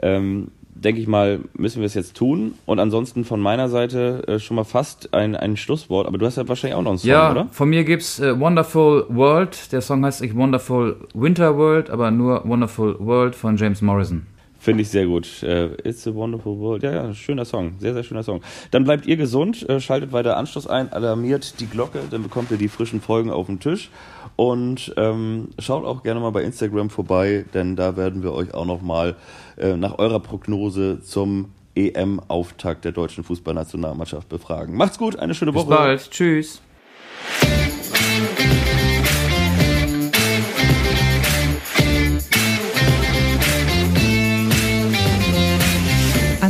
Ähm, denke ich mal, müssen wir es jetzt tun. Und ansonsten von meiner Seite äh, schon mal fast ein, ein Schlusswort. Aber du hast ja wahrscheinlich auch noch einen Song, ja, oder? von mir gibt's äh, Wonderful World. Der Song heißt nicht Wonderful Winter World, aber nur Wonderful World von James Morrison. Finde ich sehr gut. Äh, It's a Wonderful World. Ja, ja, schöner Song. Sehr, sehr schöner Song. Dann bleibt ihr gesund, äh, schaltet weiter Anschluss ein, alarmiert die Glocke, dann bekommt ihr die frischen Folgen auf den Tisch. Und ähm, schaut auch gerne mal bei Instagram vorbei, denn da werden wir euch auch nochmal äh, nach eurer Prognose zum EM-Auftakt der deutschen Fußballnationalmannschaft befragen. Macht's gut, eine schöne Bis Woche. bald. Tschüss.